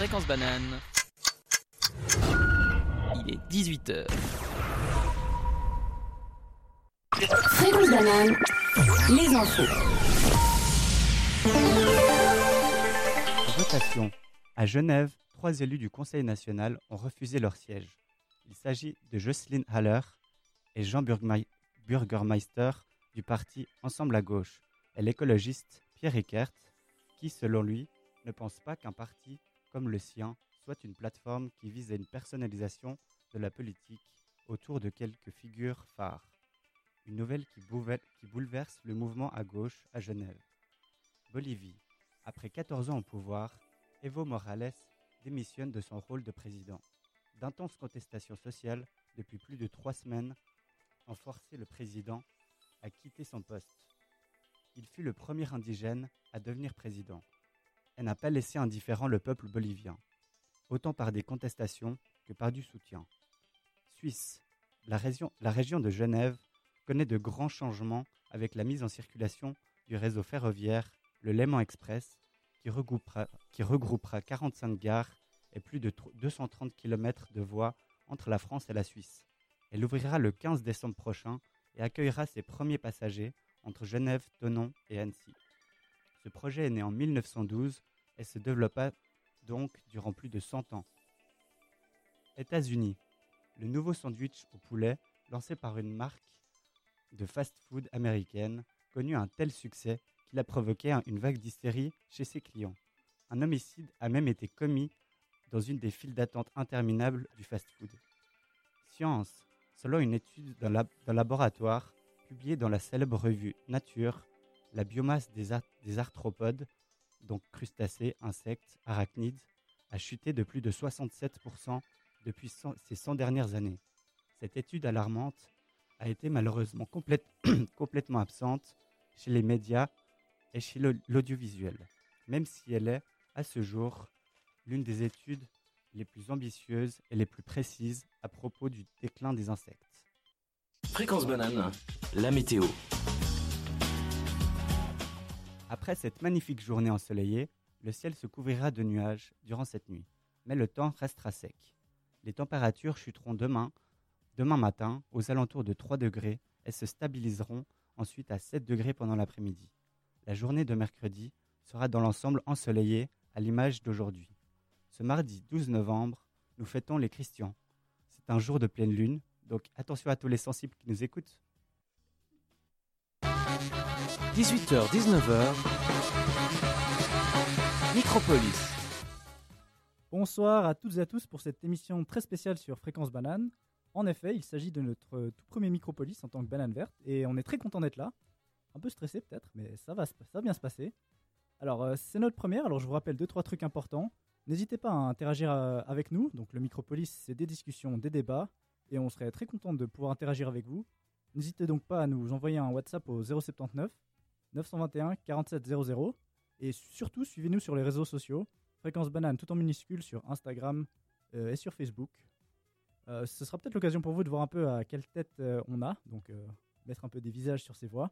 Fréquence banane. Il est 18h. Fréquence banane, les infos. Votation. À Genève, trois élus du Conseil national ont refusé leur siège. Il s'agit de Jocelyne Haller et Jean Burgermeister du parti Ensemble à gauche et l'écologiste Pierre Eckert, qui, selon lui, ne pense pas qu'un parti comme le sien soit une plateforme qui vise à une personnalisation de la politique autour de quelques figures phares. Une nouvelle qui, qui bouleverse le mouvement à gauche à Genève. Bolivie. Après 14 ans au pouvoir, Evo Morales démissionne de son rôle de président. D'intenses contestations sociales depuis plus de trois semaines ont forcé le président à quitter son poste. Il fut le premier indigène à devenir président et n'a pas laissé indifférent le peuple bolivien, autant par des contestations que par du soutien. Suisse. La région, la région de Genève connaît de grands changements avec la mise en circulation du réseau ferroviaire, le Léman Express, qui regroupera, qui regroupera 45 gares et plus de tro- 230 km de voies entre la France et la Suisse. Elle ouvrira le 15 décembre prochain et accueillera ses premiers passagers entre Genève, Thonon et Annecy. Ce projet est né en 1912 et se développa donc durant plus de 100 ans. États-Unis. Le nouveau sandwich au poulet, lancé par une marque de fast-food américaine, connut un tel succès qu'il a provoqué un- une vague d'hystérie chez ses clients. Un homicide a même été commis dans une des files d'attente interminables du fast-food. Science. Selon une étude d'un lab- d'un laboratoire publiée dans la célèbre revue Nature, la biomasse des arthropodes, donc crustacés, insectes, arachnides, a chuté de plus de 67% depuis ces 100 dernières années. Cette étude alarmante a été malheureusement complète- complètement absente chez les médias et chez l'audiovisuel, même si elle est, à ce jour, l'une des études les plus ambitieuses et les plus précises à propos du déclin des insectes. Fréquence banane, la météo. Après cette magnifique journée ensoleillée, le ciel se couvrira de nuages durant cette nuit, mais le temps restera sec. Les températures chuteront demain, demain matin aux alentours de 3 degrés et se stabiliseront ensuite à 7 degrés pendant l'après-midi. La journée de mercredi sera dans l'ensemble ensoleillée à l'image d'aujourd'hui. Ce mardi 12 novembre, nous fêtons les Christians. C'est un jour de pleine lune, donc attention à tous les sensibles qui nous écoutent. 18h, 19h. Micropolis. Bonsoir à toutes et à tous pour cette émission très spéciale sur Fréquence Banane. En effet, il s'agit de notre tout premier Micropolis en tant que banane verte et on est très content d'être là. Un peu stressé peut-être, mais ça va, se- ça va bien se passer. Alors, euh, c'est notre première, alors je vous rappelle deux, trois trucs importants. N'hésitez pas à interagir euh, avec nous. Donc, le Micropolis, c'est des discussions, des débats et on serait très content de pouvoir interagir avec vous. N'hésitez donc pas à nous envoyer un WhatsApp au 079 921 47 00 et surtout suivez-nous sur les réseaux sociaux. Fréquence Banane tout en minuscule sur Instagram euh, et sur Facebook. Euh, ce sera peut-être l'occasion pour vous de voir un peu à quelle tête euh, on a, donc mettre un peu des visages sur ces voix.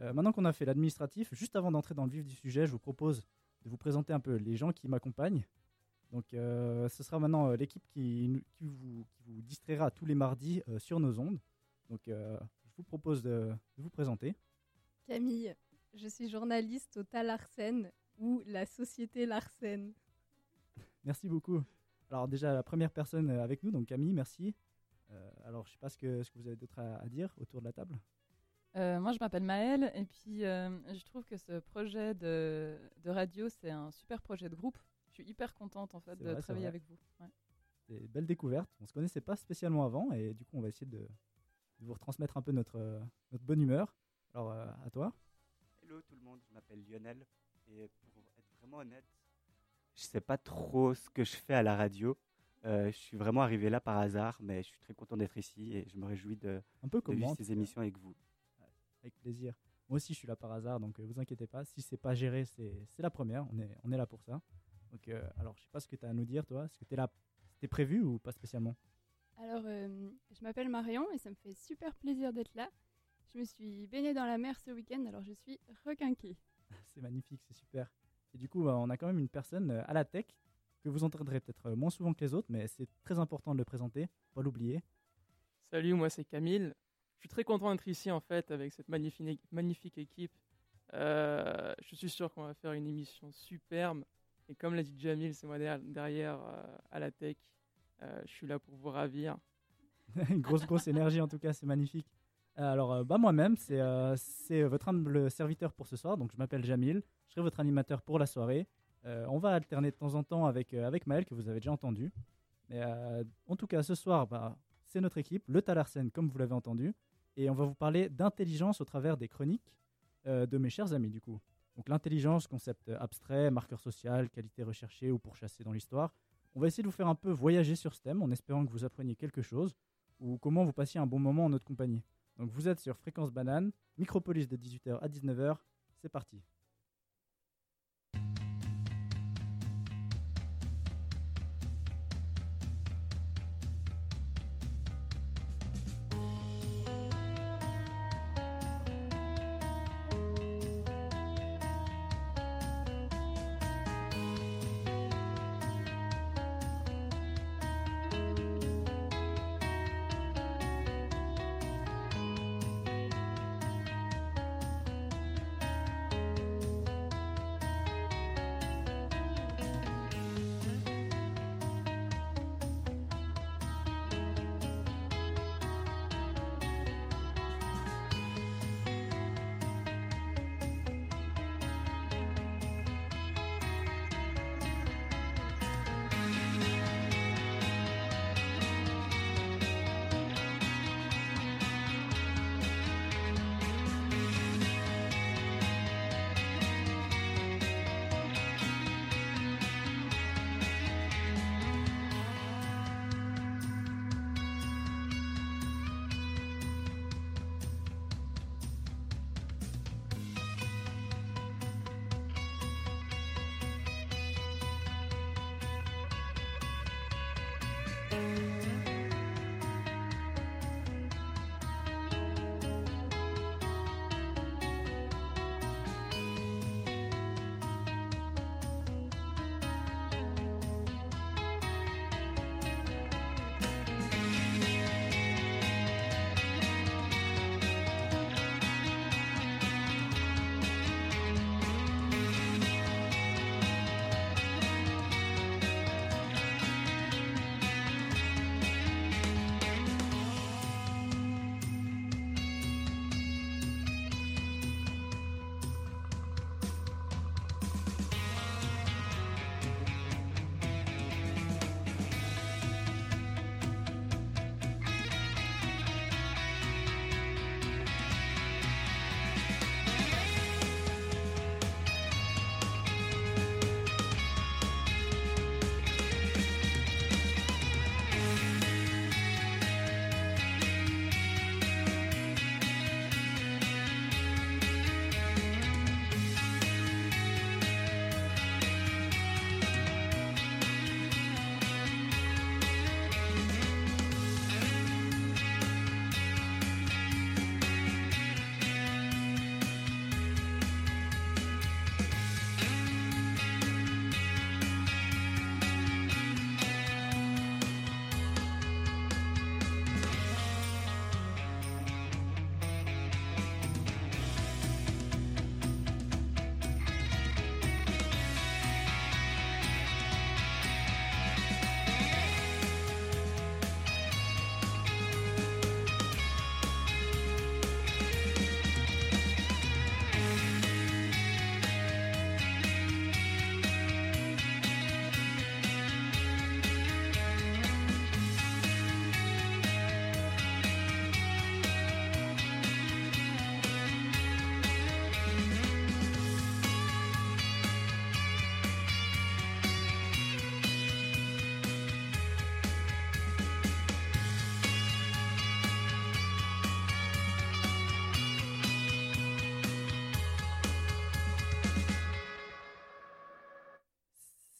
Maintenant qu'on a fait l'administratif, juste avant d'entrer dans le vif du sujet, je vous propose de vous présenter un peu les gens qui m'accompagnent. Donc ce sera maintenant l'équipe qui, qui vous, qui vous distraira tous les mardis sur nos ondes. Donc je vous propose de vous présenter. Camille, je suis journaliste au Talarsen ou la société Larsen. Merci beaucoup. Alors déjà la première personne euh, avec nous, donc Camille, merci. Euh, alors je sais pas ce que, ce que vous avez d'autre à, à dire autour de la table. Euh, moi, je m'appelle Maëlle et puis euh, je trouve que ce projet de, de radio, c'est un super projet de groupe. Je suis hyper contente en fait de vrai, travailler avec vous. Ouais. C'est une belle découverte. On se connaissait pas spécialement avant et du coup on va essayer de, de vous retransmettre un peu notre, notre bonne humeur. Alors euh, à toi. Hello tout le monde, je m'appelle Lionel et pour être vraiment honnête, je sais pas trop ce que je fais à la radio. Euh, je suis vraiment arrivé là par hasard, mais je suis très content d'être ici et je me réjouis de, Un peu de comme vivre ces émissions avec vous. Avec plaisir. Moi aussi je suis là par hasard donc euh, vous inquiétez pas. Si c'est pas géré, c'est c'est la première. On est, on est là pour ça. Donc euh, alors je sais pas ce que tu as à nous dire toi. Est-ce que tu es là C'était prévu ou pas spécialement? Alors, euh, je m'appelle Marion et ça me fait super plaisir d'être là. Je me suis baignée dans la mer ce week-end, alors je suis requinquée. C'est magnifique, c'est super. Et du coup, euh, on a quand même une personne euh, à la tech que vous entendrez peut-être euh, moins souvent que les autres, mais c'est très important de le présenter, pas l'oublier. Salut, moi c'est Camille. Je suis très content d'être ici en fait avec cette magnifique, magnifique équipe. Euh, je suis sûr qu'on va faire une émission superbe. Et comme l'a dit Jamil, c'est moi derrière, derrière, euh, à la tech. Euh, je suis là pour vous ravir. Une grosse, grosse énergie en tout cas, c'est magnifique. Euh, Alors, euh, bah, moi-même, c'est euh, votre humble serviteur pour ce soir. Donc, je m'appelle Jamil. Je serai votre animateur pour la soirée. On va alterner de temps en temps avec, avec Maël, que vous avez déjà entendu. Mais en tout cas, ce soir, bah, c'est notre équipe, le Talarsen, comme vous l'avez entendu. Et on va vous parler d'intelligence au travers des chroniques de mes chers amis, du coup. Donc, l'intelligence, concept abstrait, marqueur social, qualité recherchée ou pourchassée dans l'histoire. On va essayer de vous faire un peu voyager sur ce thème en espérant que vous appreniez quelque chose ou comment vous passiez un bon moment en notre compagnie. Donc vous êtes sur Fréquence Banane, Micropolis de 18h à 19h, c'est parti.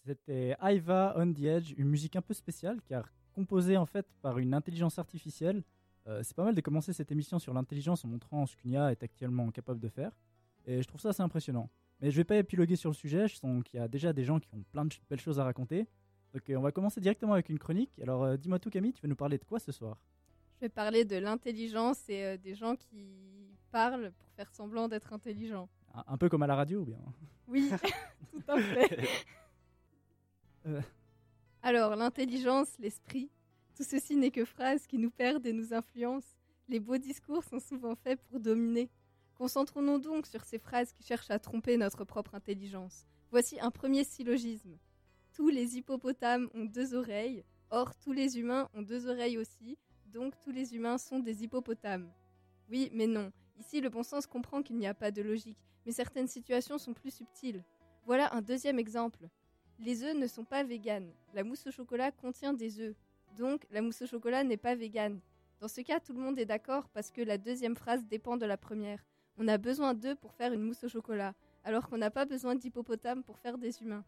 C'était Iva on the Edge, une musique un peu spéciale car composée en fait par une intelligence artificielle. Euh, c'est pas mal de commencer cette émission sur l'intelligence en montrant ce qu'une IA est actuellement capable de faire. Et je trouve ça assez impressionnant. Mais je vais pas épiloguer sur le sujet, je sens qu'il y a déjà des gens qui ont plein de belles choses à raconter. Ok, on va commencer directement avec une chronique. Alors, euh, dis-moi tout, Camille, tu vas nous parler de quoi ce soir? Je vais parler de l'intelligence et euh, des gens qui parlent pour faire semblant d'être intelligents. un, un peu comme à la radio ou bien? Oui, tout à fait. Euh. Alors, l'intelligence, l'esprit, tout ceci n'est que phrases qui nous perdent et nous influencent. Les beaux discours sont souvent faits pour dominer. Concentrons-nous donc sur ces phrases qui cherchent à tromper notre propre intelligence. Voici un premier syllogisme. Tous les hippopotames ont deux oreilles, or tous les humains ont deux oreilles aussi, donc tous les humains sont des hippopotames. Oui, mais non. Ici, le bon sens comprend qu'il n'y a pas de logique, mais certaines situations sont plus subtiles. Voilà un deuxième exemple. Les œufs ne sont pas véganes. La mousse au chocolat contient des œufs. Donc, la mousse au chocolat n'est pas végane. Dans ce cas, tout le monde est d'accord parce que la deuxième phrase dépend de la première. On a besoin d'œufs pour faire une mousse au chocolat, alors qu'on n'a pas besoin d'hippopotames pour faire des humains.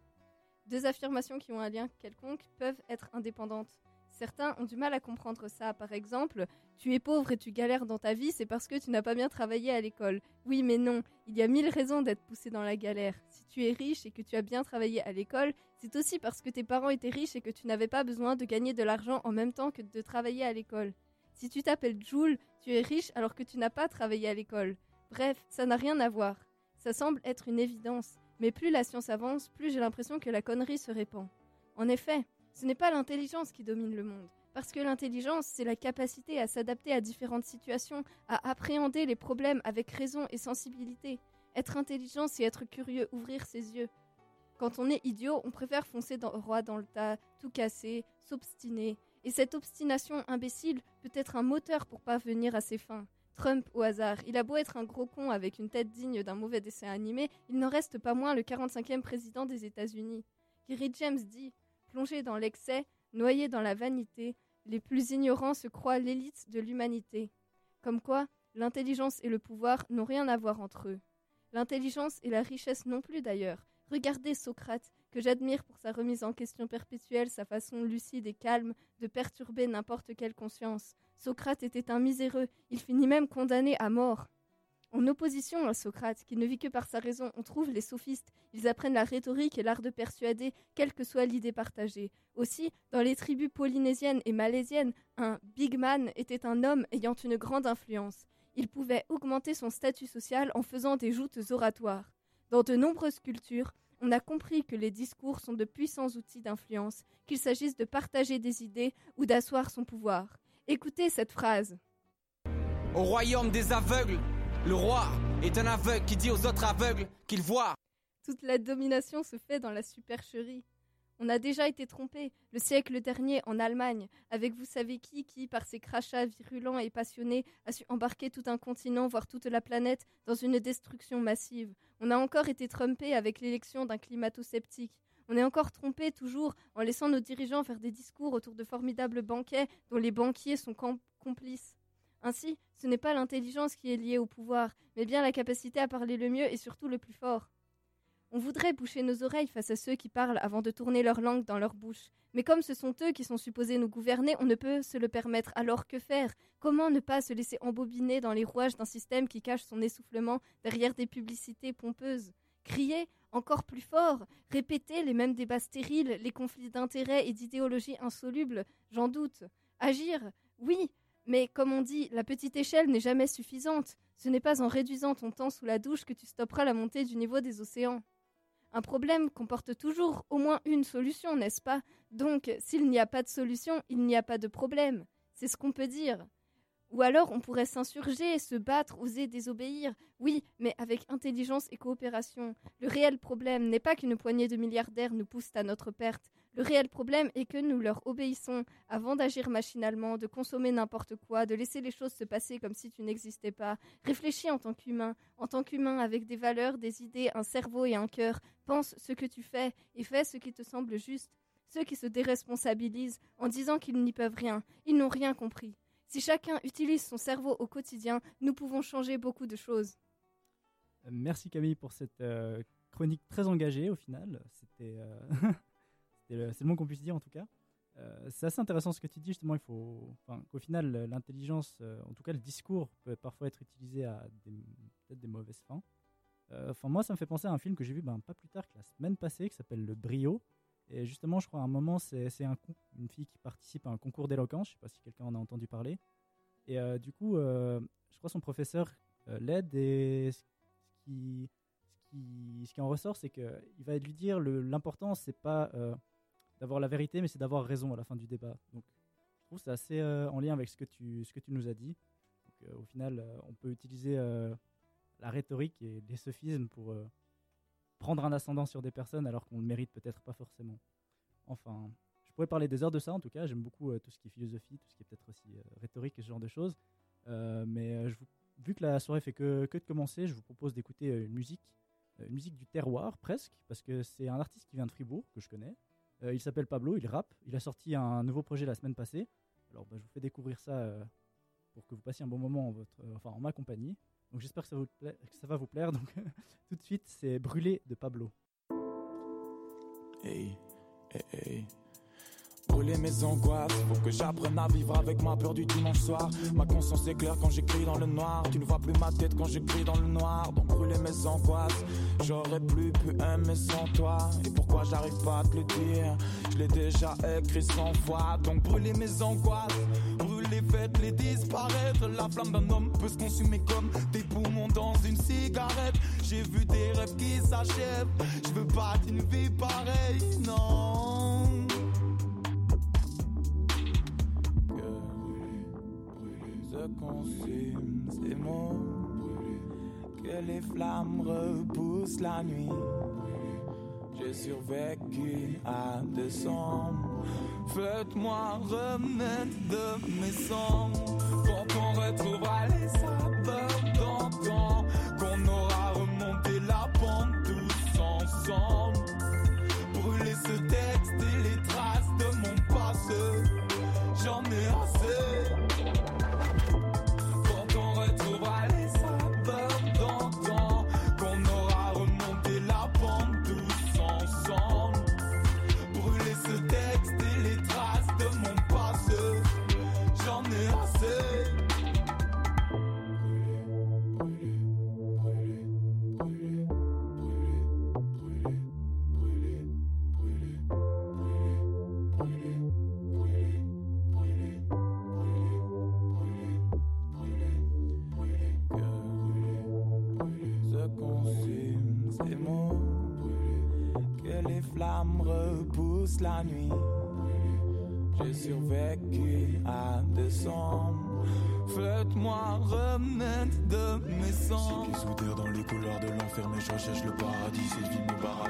Deux affirmations qui ont un lien quelconque peuvent être indépendantes. Certains ont du mal à comprendre ça. Par exemple, tu es pauvre et tu galères dans ta vie, c'est parce que tu n'as pas bien travaillé à l'école. Oui, mais non, il y a mille raisons d'être poussé dans la galère. Si tu es riche et que tu as bien travaillé à l'école, c'est aussi parce que tes parents étaient riches et que tu n'avais pas besoin de gagner de l'argent en même temps que de travailler à l'école. Si tu t'appelles Jules, tu es riche alors que tu n'as pas travaillé à l'école. Bref, ça n'a rien à voir. Ça semble être une évidence, mais plus la science avance, plus j'ai l'impression que la connerie se répand. En effet, ce n'est pas l'intelligence qui domine le monde, parce que l'intelligence, c'est la capacité à s'adapter à différentes situations, à appréhender les problèmes avec raison et sensibilité. Être intelligent, c'est être curieux, ouvrir ses yeux. Quand on est idiot, on préfère foncer dans, droit dans le tas, tout casser, s'obstiner. Et cette obstination imbécile peut être un moteur pour parvenir à ses fins. Trump au hasard, il a beau être un gros con avec une tête digne d'un mauvais dessin animé, il n'en reste pas moins le 45e président des États-Unis. Gary James dit Plongé dans l'excès, noyé dans la vanité, les plus ignorants se croient l'élite de l'humanité. Comme quoi, l'intelligence et le pouvoir n'ont rien à voir entre eux. L'intelligence et la richesse non plus d'ailleurs. Regardez Socrate, que j'admire pour sa remise en question perpétuelle, sa façon lucide et calme de perturber n'importe quelle conscience. Socrate était un miséreux, il finit même condamné à mort. En opposition à Socrate, qui ne vit que par sa raison, on trouve les sophistes. Ils apprennent la rhétorique et l'art de persuader, quelle que soit l'idée partagée. Aussi, dans les tribus polynésiennes et malaisiennes, un big man était un homme ayant une grande influence. Il pouvait augmenter son statut social en faisant des joutes oratoires. Dans de nombreuses cultures, on a compris que les discours sont de puissants outils d'influence, qu'il s'agisse de partager des idées ou d'asseoir son pouvoir. Écoutez cette phrase. Au royaume des aveugles, le roi est un aveugle qui dit aux autres aveugles qu'ils voient. Toute la domination se fait dans la supercherie. On a déjà été trompé le siècle dernier en Allemagne, avec vous savez qui, qui, par ses crachats virulents et passionnés, a su embarquer tout un continent, voire toute la planète, dans une destruction massive. On a encore été trompé avec l'élection d'un climato-sceptique. On est encore trompé toujours en laissant nos dirigeants faire des discours autour de formidables banquets dont les banquiers sont complices. Ainsi, ce n'est pas l'intelligence qui est liée au pouvoir, mais bien la capacité à parler le mieux et surtout le plus fort. On voudrait boucher nos oreilles face à ceux qui parlent avant de tourner leur langue dans leur bouche. Mais comme ce sont eux qui sont supposés nous gouverner, on ne peut se le permettre. Alors que faire? Comment ne pas se laisser embobiner dans les rouages d'un système qui cache son essoufflement derrière des publicités pompeuses? Crier encore plus fort? Répéter les mêmes débats stériles, les conflits d'intérêts et d'idéologies insolubles? J'en doute. Agir? Oui, mais comme on dit, la petite échelle n'est jamais suffisante. Ce n'est pas en réduisant ton temps sous la douche que tu stopperas la montée du niveau des océans. Un problème comporte toujours au moins une solution, n'est-ce pas? Donc, s'il n'y a pas de solution, il n'y a pas de problème. C'est ce qu'on peut dire. Ou alors on pourrait s'insurger, se battre, oser désobéir. Oui, mais avec intelligence et coopération. Le réel problème n'est pas qu'une poignée de milliardaires nous pousse à notre perte. Le réel problème est que nous leur obéissons avant d'agir machinalement, de consommer n'importe quoi, de laisser les choses se passer comme si tu n'existais pas. Réfléchis en tant qu'humain, en tant qu'humain avec des valeurs, des idées, un cerveau et un cœur. Pense ce que tu fais et fais ce qui te semble juste. Ceux qui se déresponsabilisent en disant qu'ils n'y peuvent rien, ils n'ont rien compris. Si chacun utilise son cerveau au quotidien, nous pouvons changer beaucoup de choses. Merci Camille pour cette euh, chronique très engagée au final. C'était euh, c'est le, le mot qu'on puisse dire en tout cas. Euh, c'est assez intéressant ce que tu dis justement. Il faut, qu'au final, l'intelligence, euh, en tout cas le discours, peut parfois être utilisé à peut-être des mauvaises fins. Euh, Enfin, moi, ça me fait penser à un film que j'ai vu ben, pas plus tard que la semaine passée, qui s'appelle Le Brio. Et justement, je crois à un moment, c'est un une fille qui participe à un concours d'éloquence. Je sais pas si quelqu'un en a entendu parler. Et du coup, je crois son professeur l'aide et ce qui, ce qui, ce qui en ressort, c'est que il va lui dire l'important, c'est pas d'avoir la vérité, mais c'est d'avoir raison à la fin du débat. Donc, je trouve que c'est assez euh, en lien avec ce que tu, ce que tu nous as dit. Donc, euh, au final, euh, on peut utiliser la rhétorique et les sophismes pour prendre un ascendant sur des personnes alors qu'on le mérite peut-être pas forcément. Enfin, je pourrais parler des heures de ça en tout cas. J'aime beaucoup tout ce qui est philosophie, tout ce qui est peut-être aussi rhétorique et ce genre de choses. Mais vu que la soirée fait que, que de commencer, je vous propose d'écouter une musique, une musique du terroir presque, parce que c'est un artiste qui vient de Fribourg que je connais. Euh, il s'appelle Pablo, il rappe. Il a sorti un nouveau projet la semaine passée. Alors bah, je vous fais découvrir ça euh, pour que vous passiez un bon moment en, votre, euh, enfin, en ma compagnie. Donc j'espère que ça, que ça va vous plaire. Donc tout de suite, c'est Brûlé de Pablo. Hey, hey. Brûler mes angoisses, faut que j'apprenne à vivre avec ma peur du dimanche soir. Ma conscience est claire quand j'écris dans le noir. Tu ne vois plus ma tête quand j'écris dans le noir. Donc brûler mes angoisses, j'aurais plus pu aimer sans toi. Et pourquoi j'arrive pas à te le dire? Je l'ai déjà écrit cent fois. Donc brûler mes angoisses, brûler, faites-les disparaître. La flamme d'un homme peut se consumer comme des poumons dans une cigarette. J'ai vu des rêves qui s'achèvent. Je veux pas d'une vie pareille, non. Les flammes repoussent la nuit. J'ai survécu à décembre. Faites-moi remettre de mes cendres. Quand on retrouvera les saveurs repoussent la nuit. J'ai survécu à décembre. Faites-moi remettre de mes sangs. qui soudèrent dans les couloirs de l'enfer, mais je recherche le paradis. Cette vie me fort.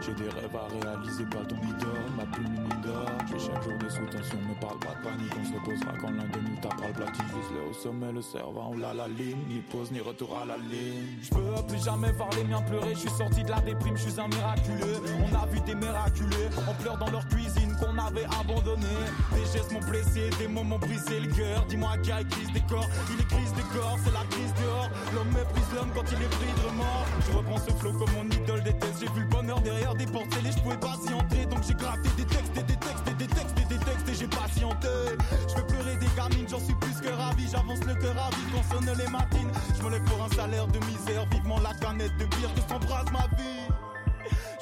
J'ai des rêves à réaliser, pas ton idole, ma plume d'or. Je chaque jour de sous tension, ne parle pas de panique. On se reposera quand l'un de nous tapera le platine. Vise-le au sommet, le servant, là la ligne. Ni pause, ni retour à la ligne. Je peux plus jamais voir les miens pleurer. Je suis sorti de la déprime, je suis un miraculeux. On a vu des miraculeux, on pleure dans leur cuisine qu'on avait abandonné. Des gestes m'ont blessé, des mots m'ont brisé le cœur. Dis-moi qui a crise des corps, il est crise des corps, c'est la crise dehors. L'homme méprise l'homme quand il est pris de remords. Je reprends ce flow comme mon idole déteste. J'ai vu le bonheur derrière des portes scellées, je pouvais pas entrer. Donc j'ai gratté des textes et des textes et des textes et des textes et j'ai patienté. Je veux pleurer des gamines, j'en suis plus que ravi. J'avance le cœur à vide quand sonnent les matines. Je me lève pour un salaire de misère, vivement la canette de bière que s'embrasse ma vie.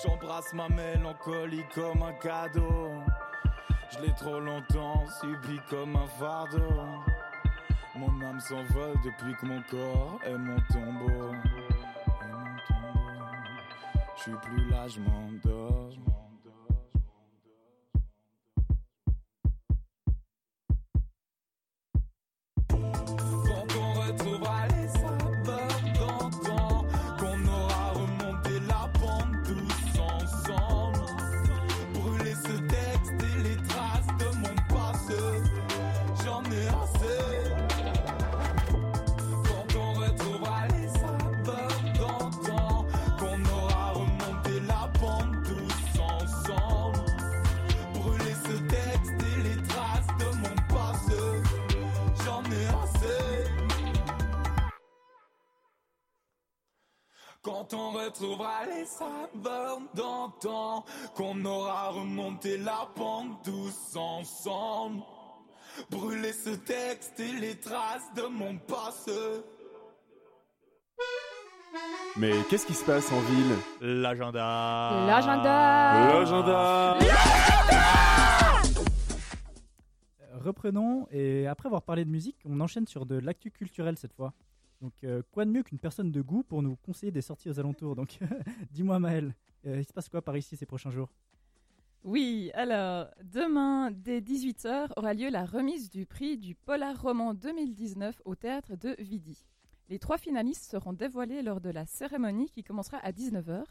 J'embrasse ma mélancolie comme un cadeau. Je l'ai trop longtemps subi comme un fardeau. Mon âme s'envole depuis que mon corps est mon tombeau. Je suis plus là, je m'endors. Quand on retrouvera les saveurs d'antan, qu'on aura remonté la pente tous ensemble. Brûler ce texte et les traces de mon passé. Mais qu'est-ce qui se passe en ville? L'agenda. L'agenda. L'agenda. Reprenons, et après avoir parlé de musique, on enchaîne sur de l'actu culturel cette fois. Donc, euh, quoi de mieux qu'une personne de goût pour nous conseiller des sorties aux alentours? Donc, dis-moi, Maël, euh, il se passe quoi par ici ces prochains jours? Oui, alors, demain, dès 18h, aura lieu la remise du prix du Polar Roman 2019 au théâtre de Vidi. Les trois finalistes seront dévoilés lors de la cérémonie qui commencera à 19h.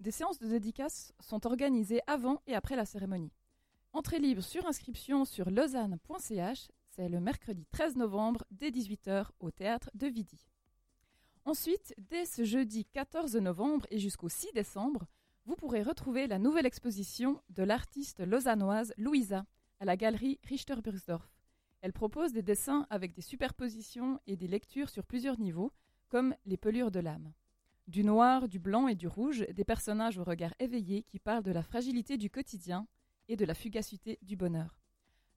Des séances de dédicaces sont organisées avant et après la cérémonie. Entrée libre sur inscription sur lausanne.ch, c'est le mercredi 13 novembre dès 18h au théâtre de Vidi. Ensuite, dès ce jeudi 14 novembre et jusqu'au 6 décembre, vous pourrez retrouver la nouvelle exposition de l'artiste lausannoise Louisa à la galerie Richter-Bursdorf. Elle propose des dessins avec des superpositions et des lectures sur plusieurs niveaux, comme les pelures de l'âme. Du noir, du blanc et du rouge, des personnages au regard éveillé qui parlent de la fragilité du quotidien et de la fugacité du bonheur.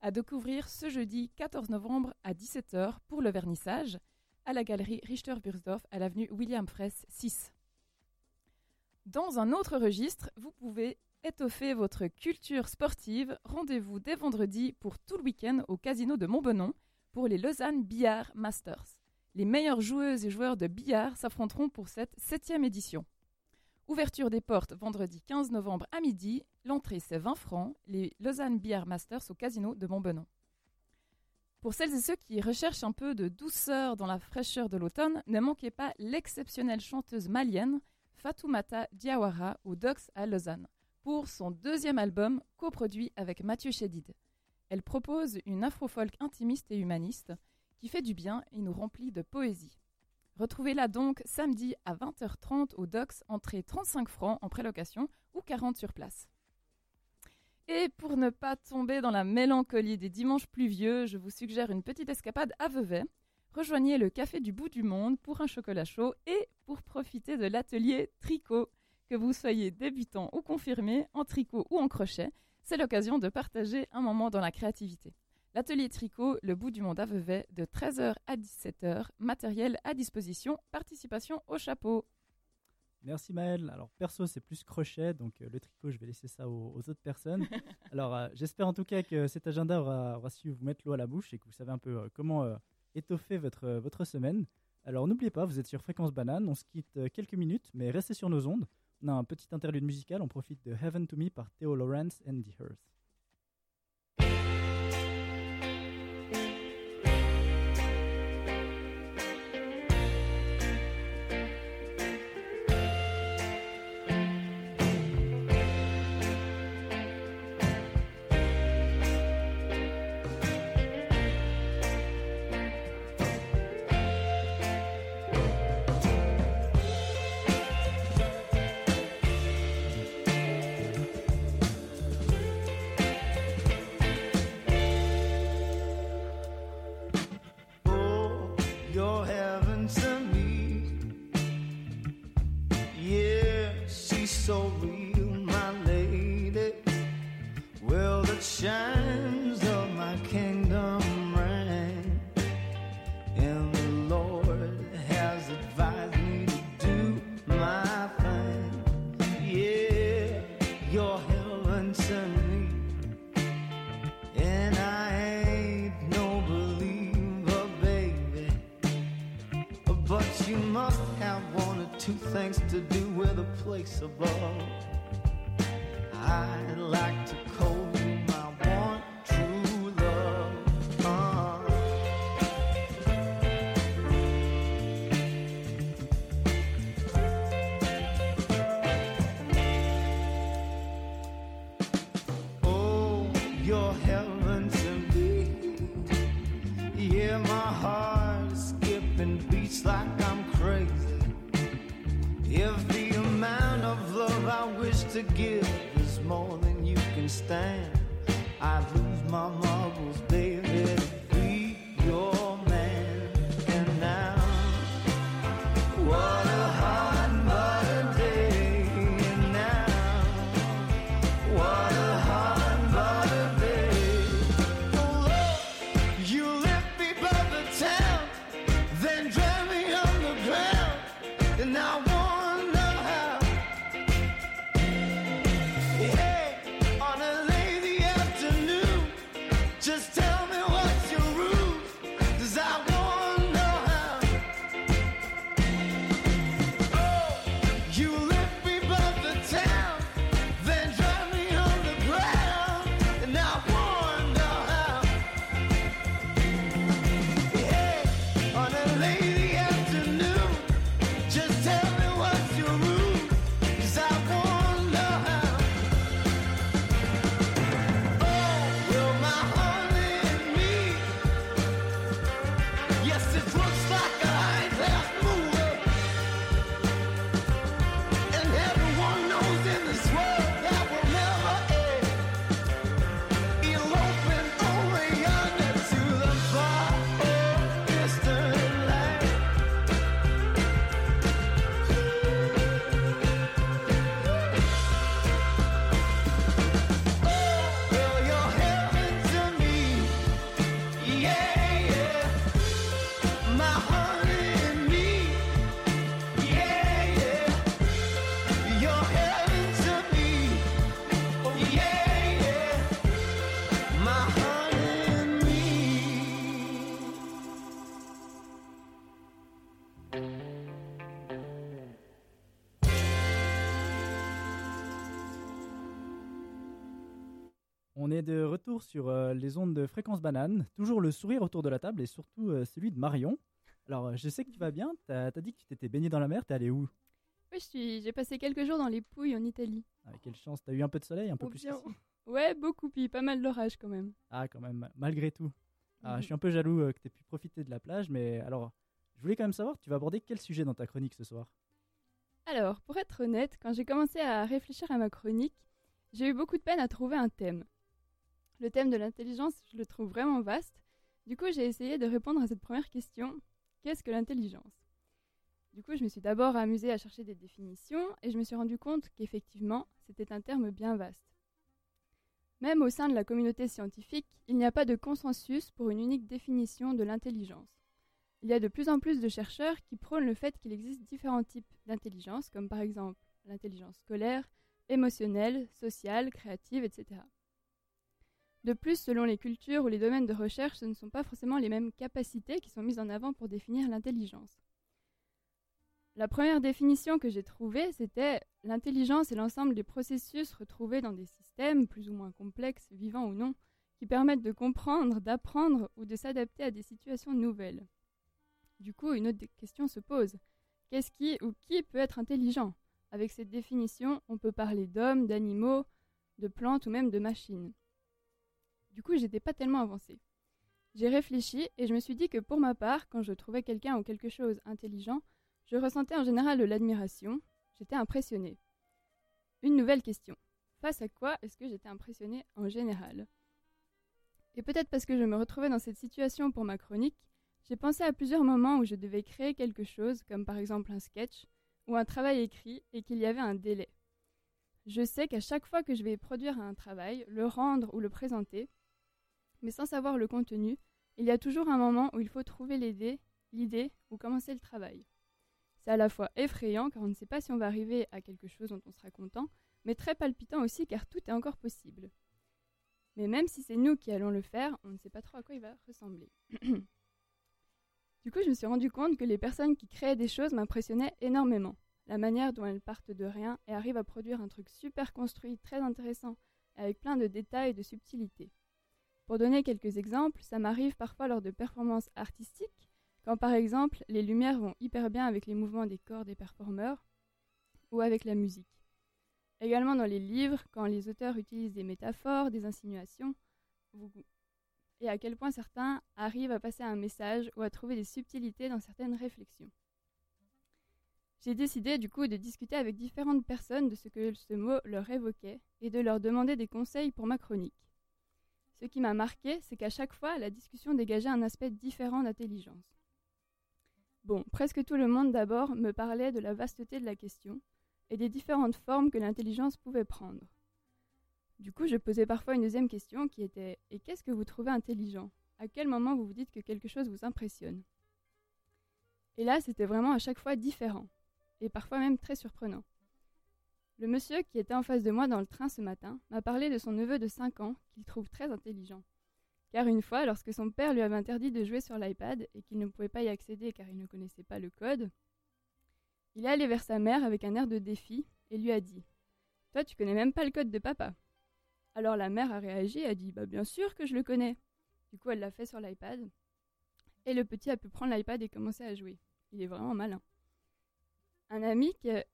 À découvrir ce jeudi 14 novembre à 17h pour le vernissage à la galerie Richter-Bursdorf à l'avenue William Fraisse 6. Dans un autre registre, vous pouvez étoffer votre culture sportive. Rendez-vous dès vendredi pour tout le week-end au casino de Montbenon pour les Lausanne Billard Masters. Les meilleures joueuses et joueurs de billard s'affronteront pour cette septième édition. Ouverture des portes vendredi 15 novembre à midi. L'entrée c'est 20 francs. Les Lausanne Billard Masters au casino de Montbenon. Pour celles et ceux qui recherchent un peu de douceur dans la fraîcheur de l'automne, ne manquez pas l'exceptionnelle chanteuse malienne Fatoumata Diawara au Docs à Lausanne pour son deuxième album coproduit avec Mathieu Chédid. Elle propose une afro-folk intimiste et humaniste qui fait du bien et nous remplit de poésie. Retrouvez-la donc samedi à 20h30 au Docs, entrée 35 francs en prélocation ou 40 sur place. Et pour ne pas tomber dans la mélancolie des dimanches pluvieux, je vous suggère une petite escapade à Vevey. Rejoignez le Café du bout du monde pour un chocolat chaud et pour profiter de l'atelier tricot. Que vous soyez débutant ou confirmé, en tricot ou en crochet, c'est l'occasion de partager un moment dans la créativité. L'atelier tricot, le bout du monde à Vevey, de 13h à 17h, matériel à disposition, participation au chapeau. Merci Maël. Alors perso c'est plus crochet, donc euh, le tricot je vais laisser ça aux, aux autres personnes. Alors euh, j'espère en tout cas que cet agenda aura, aura su vous mettre l'eau à la bouche et que vous savez un peu euh, comment étoffer votre, votre semaine. Alors n'oubliez pas, vous êtes sur Fréquence Banane, on se quitte quelques minutes, mais restez sur nos ondes. On a un petit interlude musical, on profite de Heaven to Me par Theo Lawrence and the Earth. With a place retour sur euh, les ondes de fréquence banane. Toujours le sourire autour de la table et surtout euh, celui de Marion. Alors, euh, je sais que tu vas bien. T'as as dit que tu t'étais baigné dans la mer. T'es allé où? Oui, je suis. J'ai passé quelques jours dans les Pouilles en Italie. ah, Quelle chance. T'as eu un peu de soleil, un peu Oh, plus bien. qu'ici? Ouais, beaucoup, puis pas mal d'orage quand même. Ah, quand même, malgré tout. Ah, Mhm. Je suis un peu jaloux euh, que tu pu profiter de la plage, mais alors, je voulais quand même savoir, tu vas aborder quel sujet dans ta chronique ce soir? Alors, pour être honnête, quand j'ai commencé à réfléchir à ma chronique, j'ai eu beaucoup de peine à trouver un thème. Le thème de l'intelligence, je le trouve vraiment vaste. Du coup, j'ai essayé de répondre à cette première question qu'est-ce que l'intelligence? Du coup, je me suis d'abord amusée à chercher des définitions et je me suis rendu compte qu'effectivement, c'était un terme bien vaste. Même au sein de la communauté scientifique, il n'y a pas de consensus pour une unique définition de l'intelligence. Il y a de plus en plus de chercheurs qui prônent le fait qu'il existe différents types d'intelligence, comme par exemple l'intelligence scolaire, émotionnelle, sociale, créative, etc. De plus, selon les cultures ou les domaines de recherche, ce ne sont pas forcément les mêmes capacités qui sont mises en avant pour définir l'intelligence. La première définition que j'ai trouvée, c'était l'intelligence est l'ensemble des processus retrouvés dans des systèmes, plus ou moins complexes, vivants ou non, qui permettent de comprendre, d'apprendre ou de s'adapter à des situations nouvelles. Du coup, une autre question se pose. Qu'est-ce qui ou qui peut être intelligent? Avec cette définition, on peut parler d'hommes, d'animaux, de plantes ou même de machines. Du coup, j'étais pas tellement avancée. J'ai réfléchi et je me suis dit que pour ma part, quand je trouvais quelqu'un ou quelque chose intelligent, je ressentais en général de l'admiration, j'étais impressionnée. Une nouvelle question. Face à quoi est-ce que j'étais impressionnée en général? Et peut-être parce que je me retrouvais dans cette situation pour ma chronique, j'ai pensé à plusieurs moments où je devais créer quelque chose, comme par exemple un sketch ou un travail écrit, et qu'il y avait un délai. Je sais qu'à chaque fois que je vais produire un travail, le rendre ou le présenter, mais sans savoir le contenu, il y a toujours un moment où il faut trouver l'idée, l'idée ou commencer le travail. C'est à la fois effrayant car on ne sait pas si on va arriver à quelque chose dont on sera content, mais très palpitant aussi car tout est encore possible. Mais même si c'est nous qui allons le faire, on ne sait pas trop à quoi il va ressembler. du coup, je me suis rendu compte que les personnes qui créaient des choses m'impressionnaient énormément. La manière dont elles partent de rien et arrivent à produire un truc super construit, très intéressant, avec plein de détails et de subtilités. Pour donner quelques exemples, ça m'arrive parfois lors de performances artistiques, quand par exemple les lumières vont hyper bien avec les mouvements des corps des performeurs ou avec la musique. Également dans les livres, quand les auteurs utilisent des métaphores, des insinuations, et à quel point certains arrivent à passer un message ou à trouver des subtilités dans certaines réflexions. J'ai décidé du coup de discuter avec différentes personnes de ce que ce mot leur évoquait et de leur demander des conseils pour ma chronique. Ce qui m'a marqué, c'est qu'à chaque fois, la discussion dégageait un aspect différent d'intelligence. Bon, presque tout le monde d'abord me parlait de la vasteté de la question et des différentes formes que l'intelligence pouvait prendre. Du coup, je posais parfois une deuxième question qui était Et qu'est-ce que vous trouvez intelligent? À quel moment vous vous dites que quelque chose vous impressionne? Et là, c'était vraiment à chaque fois différent, et parfois même très surprenant. Le monsieur qui était en face de moi dans le train ce matin m'a parlé de son neveu de 5 ans qu'il trouve très intelligent. Car une fois, lorsque son père lui avait interdit de jouer sur l'iPad et qu'il ne pouvait pas y accéder car il ne connaissait pas le code, il est allé vers sa mère avec un air de défi et lui a dit Toi, tu connais même pas le code de papa. Alors la mère a réagi et a dit Bah, bien sûr que je le connais. Du coup, elle l'a fait sur l'iPad. Et le petit a pu prendre l'iPad et commencer à jouer. Il est vraiment malin. Un ami qui. a-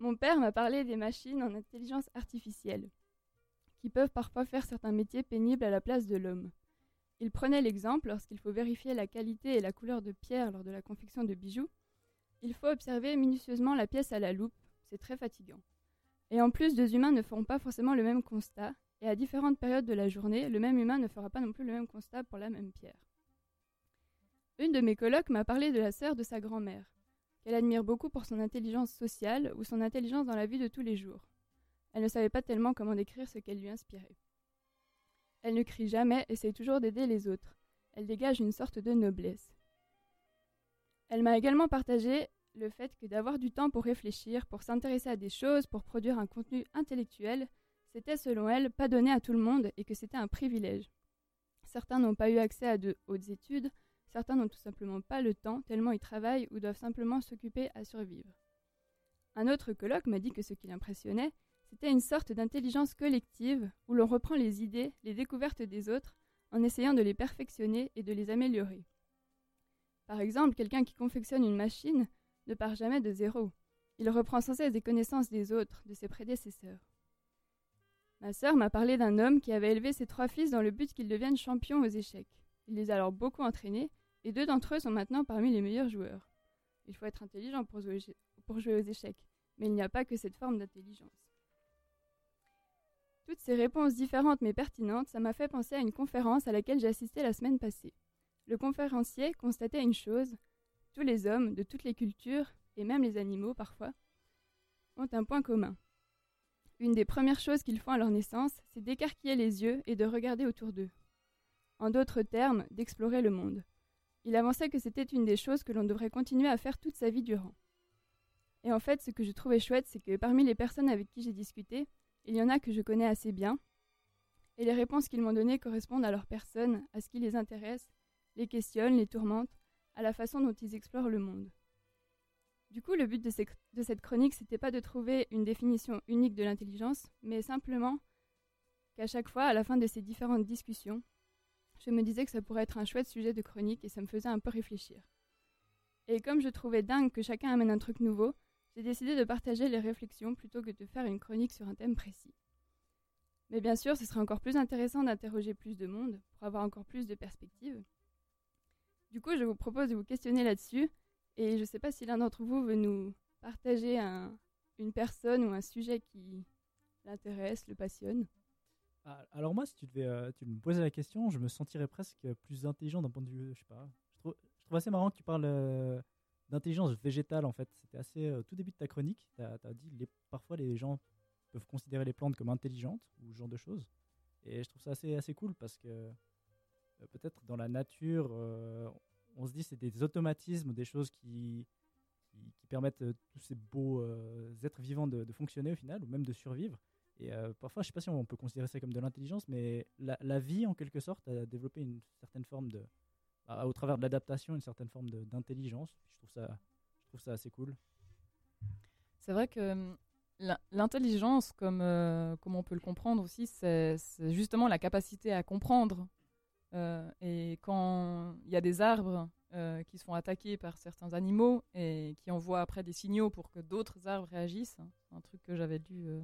Mon père m'a parlé des machines en intelligence artificielle, qui peuvent parfois faire certains métiers pénibles à la place de l'homme. Il prenait l'exemple lorsqu'il faut vérifier la qualité et la couleur de pierre lors de la confection de bijoux. Il faut observer minutieusement la pièce à la loupe, c'est très fatigant. Et en plus, deux humains ne feront pas forcément le même constat, et à différentes périodes de la journée, le même humain ne fera pas non plus le même constat pour la même pierre. Une de mes colocs m'a parlé de la sœur de sa grand-mère, qu'elle admire beaucoup pour son intelligence sociale ou son intelligence dans la vie de tous les jours. Elle ne savait pas tellement comment décrire ce qu'elle lui inspirait. Elle ne crie jamais, essaye toujours d'aider les autres. Elle dégage une sorte de noblesse. Elle m'a également partagé le fait que d'avoir du temps pour réfléchir, pour s'intéresser à des choses, pour produire un contenu intellectuel, c'était selon elle pas donné à tout le monde et que c'était un privilège. Certains n'ont pas eu accès à de hautes études, certains n'ont tout simplement pas le temps tellement ils travaillent ou doivent simplement s'occuper à survivre. Un autre colloque m'a dit que ce qui l'impressionnait, C'était une sorte d'intelligence collective où l'on reprend les idées, les découvertes des autres, en essayant de les perfectionner et de les améliorer. Par exemple, quelqu'un qui confectionne une machine ne part jamais de zéro. Il reprend sans cesse des connaissances des autres, de ses prédécesseurs. Ma sœur m'a parlé d'un homme qui avait élevé ses trois fils dans le but qu'ils deviennent champions aux échecs. Il les a alors beaucoup entraînés, et deux d'entre eux sont maintenant parmi les meilleurs joueurs. Il faut être intelligent pour jouer, aux échecs, mais il n'y a pas que cette forme d'intelligence. Toutes ces réponses différentes mais pertinentes, ça m'a fait penser à une conférence à laquelle j'ai assisté la semaine passée. Le conférencier constatait une chose tous les hommes, de toutes les cultures, et même les animaux parfois, ont un point commun. Une des premières choses qu'ils font à leur naissance, c'est d'écarquiller les yeux et de regarder autour d'eux. En d'autres termes, d'explorer le monde. Il avançait que c'était une des choses que l'on devrait continuer à faire toute sa vie durant. Et en fait, ce que je trouvais chouette, c'est que parmi les personnes avec qui j'ai discuté, il y en a que je connais assez bien, et les réponses qu'ils m'ont données correspondent à leur personne, à ce qui les intéresse, les questionne, les tourmente, à la façon dont ils explorent le monde. Du coup, le but de, de cette chronique, c'était pas de trouver une définition unique de l'intelligence, mais simplement qu'à chaque fois, à la fin de ces différentes discussions, je me disais que ça pourrait être un chouette sujet de chronique et ça me faisait un peu réfléchir. Et comme je trouvais dingue que chacun amène un truc nouveau, j'ai décidé de partager les réflexions plutôt que de faire une chronique sur un thème précis. Mais bien sûr, ce serait encore plus intéressant d'interroger plus de monde pour avoir encore plus de perspectives. Du coup, je vous propose de vous questionner là-dessus et je ne sais pas si l'un d'entre vous veut nous partager un, une personne ou un sujet qui l'intéresse, le passionne. Ah, Alors moi, si tu devais euh, me posais la question, je me sentirais presque plus intelligent d'un point de vue, je sais pas. Je trouve, assez marrant que tu parles euh, d'intelligence végétale en fait. C'était assez euh, tout début de ta chronique. Tu as, dit parfois les gens peuvent considérer les plantes comme intelligentes ou ce genre de choses. Et je trouve ça assez assez cool parce que peut-être dans la nature, on se dit c'est des automatismes, des choses qui qui, permettent tous ces beaux êtres vivants de fonctionner au final ou même de survivre. Et euh, parfois, je sais pas si on peut considérer ça comme de l'intelligence, mais la, vie, en quelque sorte, a développé une certaine forme de, bah, au travers de l'adaptation, une certaine forme d'intelligence. Je trouve ça, je trouve ça assez cool. C'est vrai que hum, l'in- l'intelligence, comme, euh, comme on peut le comprendre aussi, c'est justement la capacité à comprendre. Euh, et quand il y a des arbres euh, qui se font attaquer par certains animaux et qui envoient après des signaux pour que d'autres arbres réagissent, hein, un truc que j'avais lu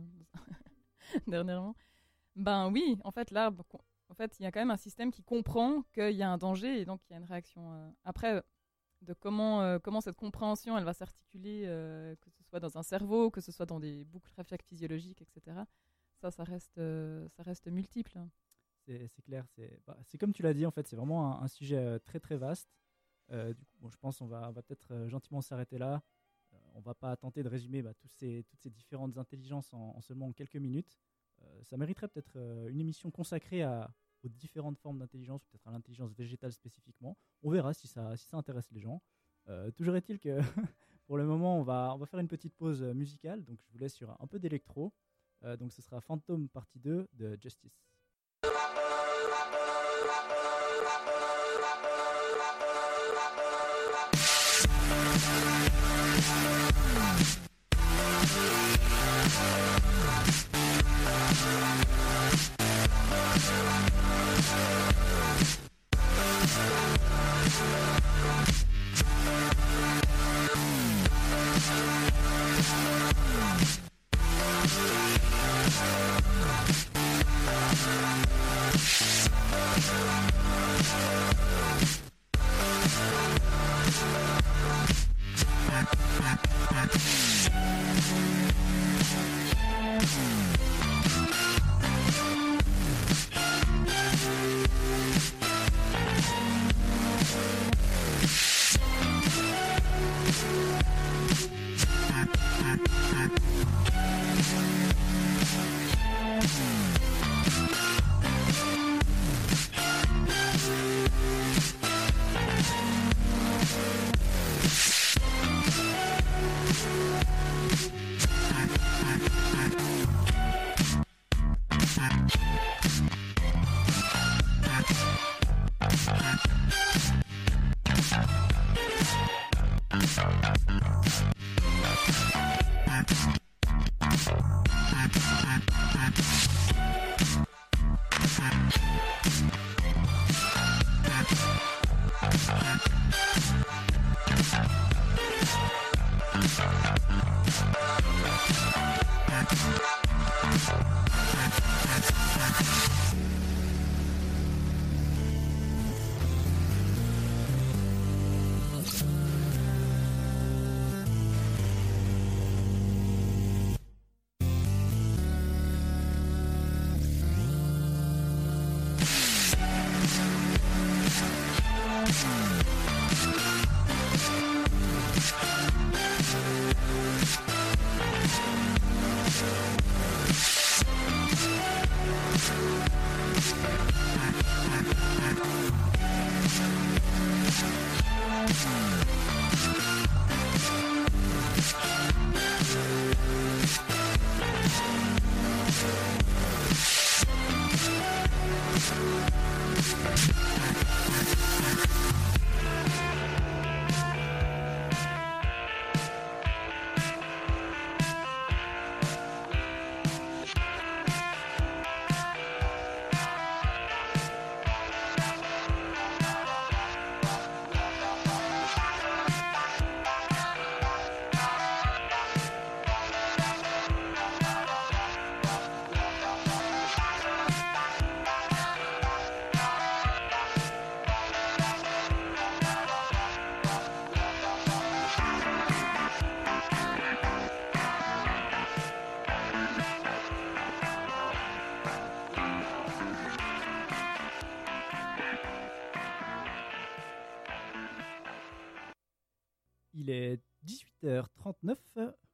dernièrement, ben oui, en fait, l'arbre, en fait, il y a quand même un système qui comprend qu'il y a un danger et donc il y a une réaction. euh. Après, de comment, euh, comment cette compréhension elle va s'articuler, euh, que ce soit dans un cerveau, que ce soit dans des boucles réflexes physiologiques, etc. Ça, ça reste, euh, ça reste multiple. C'est clair, c'est bah, c'est comme tu l'as dit, en fait, c'est vraiment un, sujet euh, très très vaste. Euh, du coup, bon, je pense qu'on va, on va peut-être euh, gentiment s'arrêter là. On va pas tenter de résumer bah, toutes ces différentes intelligences en, en seulement quelques minutes. Euh, ça mériterait peut-être euh, une émission consacrée aux différentes formes d'intelligence, peut-être à l'intelligence végétale spécifiquement. On verra si ça, intéresse les gens. Euh, toujours est-il que pour le moment, on va, on va faire une petite pause musicale. Donc je vous laisse sur un peu d'électro. Donc ce sera Phantom partie 2 de Justice.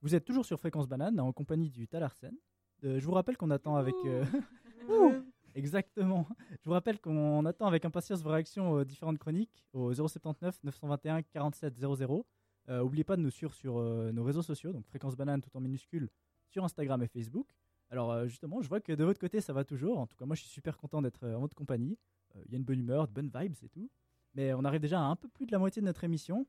Vous êtes toujours sur Fréquence Banane en compagnie du Talarsen. Euh, je vous rappelle qu'on attend avec. euh, Exactement. Je vous rappelle qu'on attend avec impatience vos réactions aux différentes chroniques au 079 921 47 00. Euh, N'oubliez pas de nous suivre sur euh, nos réseaux sociaux, donc Fréquence Banane tout en minuscule sur Instagram et Facebook. Alors euh, justement, je vois que de votre côté ça va toujours. En tout cas, moi je suis super content d'être en votre compagnie. Il y a une bonne humeur, de bonnes vibes et tout. Mais on arrive déjà à un peu plus de la moitié de notre émission.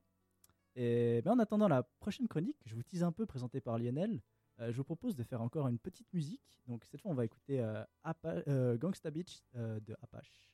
Et en attendant la prochaine chronique, je vous tease un peu présentée par Lionel. euh, je vous propose de faire encore une petite musique. Donc cette fois, on va écouter euh, euh, Gangsta Beach de Apache.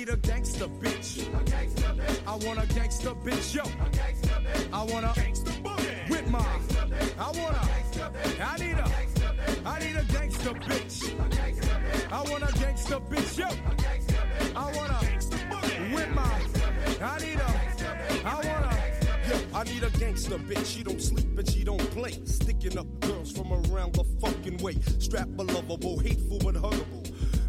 Need a gangster bitch. I want a gangster bitch, yo. I want a with my. I want a. I need a. I need a gangster bitch. I want a gangster bitch, yo. I want a with my. I need a. I want a. Yo, I need a gangster bitch. She don't sleep and she don't play. Sticking up girls from around the fucking way. Strap a lovable, hateful but huggable.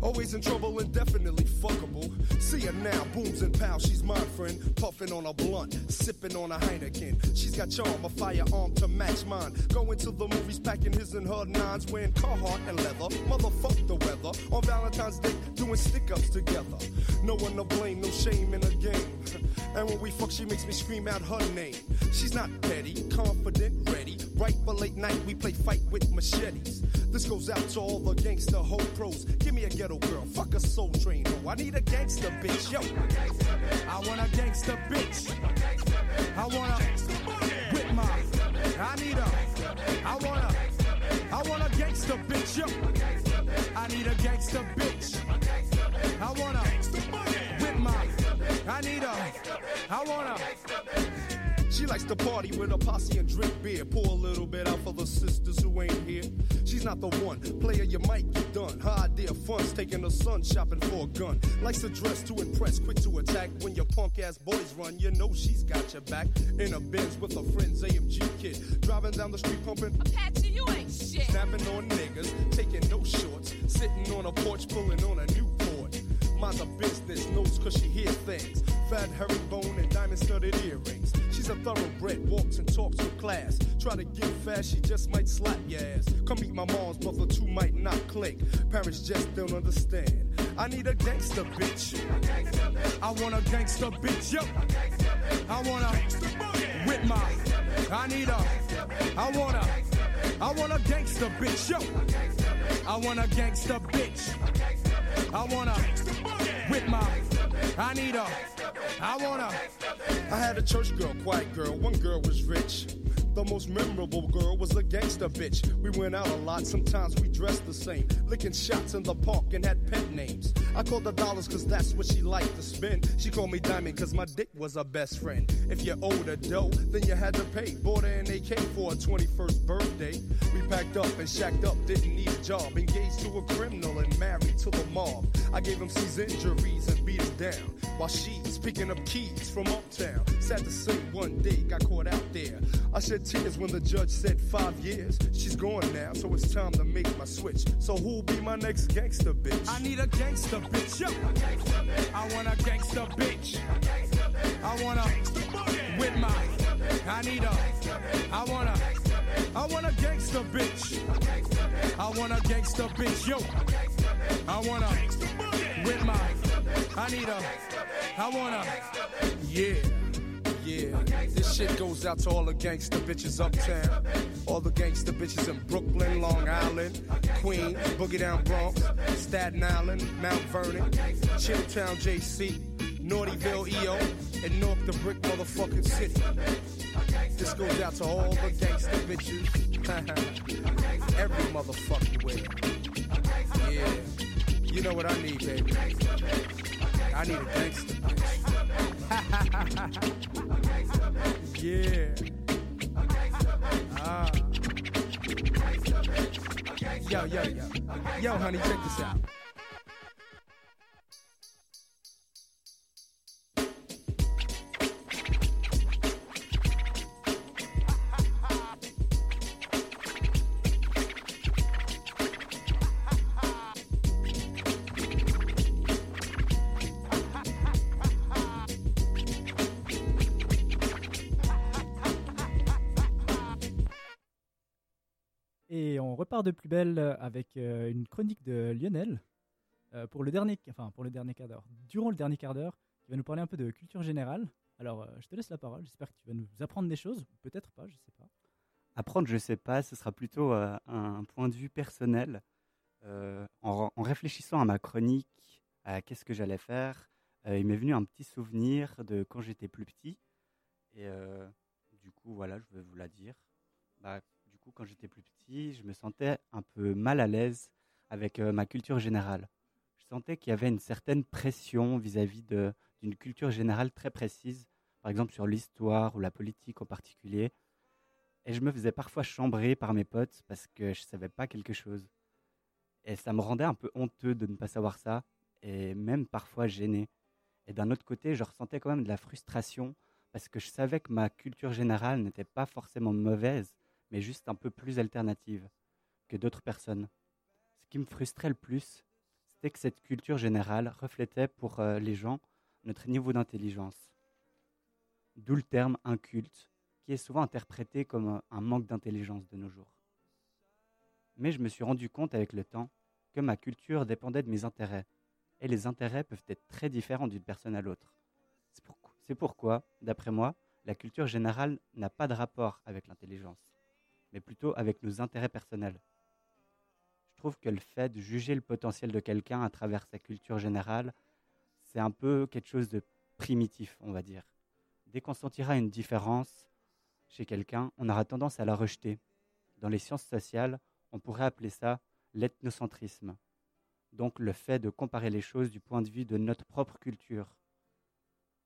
Always in trouble and definitely fuckable. See her now, booms and pow, she's my friend. Puffing on a blunt, sipping on a Heineken. She's got charm, a firearm to match mine. Going to the movies, packing his and her nines, wearing Carhartt and leather. Motherfuck the weather. On Valentine's Day, doing stick ups together. No one to blame, no shame in the game. And when we fuck, she makes me scream out her name. She's not petty, confident, ready. Right for late night, we play fight with machetes. This goes out to all the gangster hoe pros. Give me a ghetto girl, fuck a soul train hoe. I need a gangster bitch, yo. I want a gangster bitch. I want a with my. I need a. I want a. I want a gangster bitch, yo. I need a gangster bitch. I want a with my. I need a. I want a. Likes to party with a posse and drink beer. Pour a little bit out for the sisters who ain't here. She's not the one. Player, you might get done. Her idea fun's taking her son shopping for a gun. Likes to dress to impress, quick to attack. When your punk ass boys run, you know she's got your back. In a Benz with her friends, AMG kid. Driving down the street pumping. Apache, you ain't shit. Snapping on niggas, taking no shorts. Sitting on a porch, pulling on a Newport. Mind the business, knows cause she hear things. Fat herringbone and diamond studded earrings. She's a thoroughbred, walks and talks with class. Try to get fast, she just might slap your ass. Come meet my mom's brother, two might not click. Parents just don't understand. I need a gangster bitch. I want a gangster bitch, yo. I want a with my. I need a. I want a. I want a gangster bitch, yo. I want a gangster bitch. I want a with my. I need a. I want a. I had a church girl, quiet girl. One girl was rich. The most memorable girl was a gangster bitch. We went out a lot, sometimes we dressed the same. Licking shots in the park and had pet names. I called her dollars cause that's what she liked to spend. She called me Diamond cause my dick was her best friend. If you owed her dough, then you had to pay. Bought her an AK for her 21st birthday. We packed up and shacked up, didn't need a job. Engaged to a criminal and married to the mob. I gave him C's injuries and beat him down. While she's picking up keys from uptown. Sad to say, one day got caught out there. I shed tears when the judge said five years. She's gone now, so it's time to make my switch. So who'll be my next gangster bitch? I need a gangster bitch, yo. I want a gangster bitch. I want a with my. I need a. I want a. I want a. gangster bitch. I want a gangster bitch, yo. I want a with my. I need a. I want a. Yeah. Yeah, this shit goes out to all the gangster bitches uptown, all the gangster bitches in Brooklyn, Long Island, Queens, Boogie Down Bronx, Staten Island, Mount Vernon, Chilltown, JC, Naughtyville, EO, and North the Brick motherfucking city. This goes out to all the gangster bitches, every motherfucking way. Yeah, you know what I need, baby. I need a gangster bitch. Yeah. Ah. Yo, yo, yo. Yo, honey, check this out. De plus belle avec euh, une chronique de Lionel euh, pour le dernier, enfin pour le dernier quart d'heure. Durant le dernier quart d'heure, qui va nous parler un peu de culture générale. Alors, euh, je te laisse la parole. J'espère que tu vas nous apprendre des choses, peut-être pas, je sais pas. Apprendre, je sais pas, ce sera plutôt euh, un point de vue personnel. Euh, en, réfléchissant à ma chronique, à qu'est-ce que j'allais faire, euh, il m'est venu un petit souvenir de quand j'étais plus petit. Et euh, du coup, voilà, je vais vous la dire. Bah, coup, quand j'étais plus petit, je me sentais un peu mal à l'aise avec euh, ma culture générale. Je sentais qu'il y avait une certaine pression vis-à-vis d'une culture générale très précise, par exemple sur l'histoire ou la politique en particulier. Et je me faisais parfois chambrer par mes potes parce que je savais pas quelque chose. Et ça me rendait un peu honteux de ne pas savoir ça, et même parfois gêné. Et d'un autre côté, je ressentais quand même de la frustration parce que je savais que ma culture générale n'était pas forcément mauvaise, mais juste un peu plus alternative que d'autres personnes. Ce qui me frustrait le plus, c'était que cette culture générale reflétait pour euh, les gens notre niveau d'intelligence. D'où le terme inculte, qui est souvent interprété comme un- un manque d'intelligence de nos jours. Mais je me suis rendu compte avec le temps que ma culture dépendait de mes intérêts, et les intérêts peuvent être très différents d'une personne à l'autre. C'est pourquoi, d'après moi, la culture générale n'a pas de rapport avec l'intelligence, mais plutôt avec nos intérêts personnels. Je trouve que le fait de juger le potentiel de quelqu'un à travers sa culture générale, c'est un peu quelque chose de primitif, on va dire. Dès qu'on sentira une différence chez quelqu'un, on aura tendance à la rejeter. Dans les sciences sociales, on pourrait appeler ça l'ethnocentrisme. Donc le fait de comparer les choses du point de vue de notre propre culture,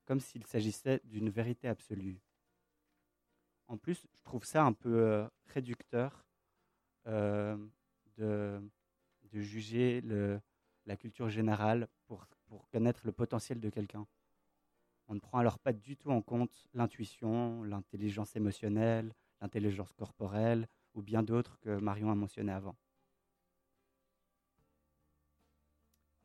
comme s'il s'agissait d'une vérité absolue. En plus, je trouve ça un peu euh, réducteur euh, de, juger la culture générale pour, pour connaître le potentiel de quelqu'un. On ne prend alors pas du tout en compte l'intuition, l'intelligence émotionnelle, l'intelligence corporelle ou bien d'autres que Marion a mentionné avant.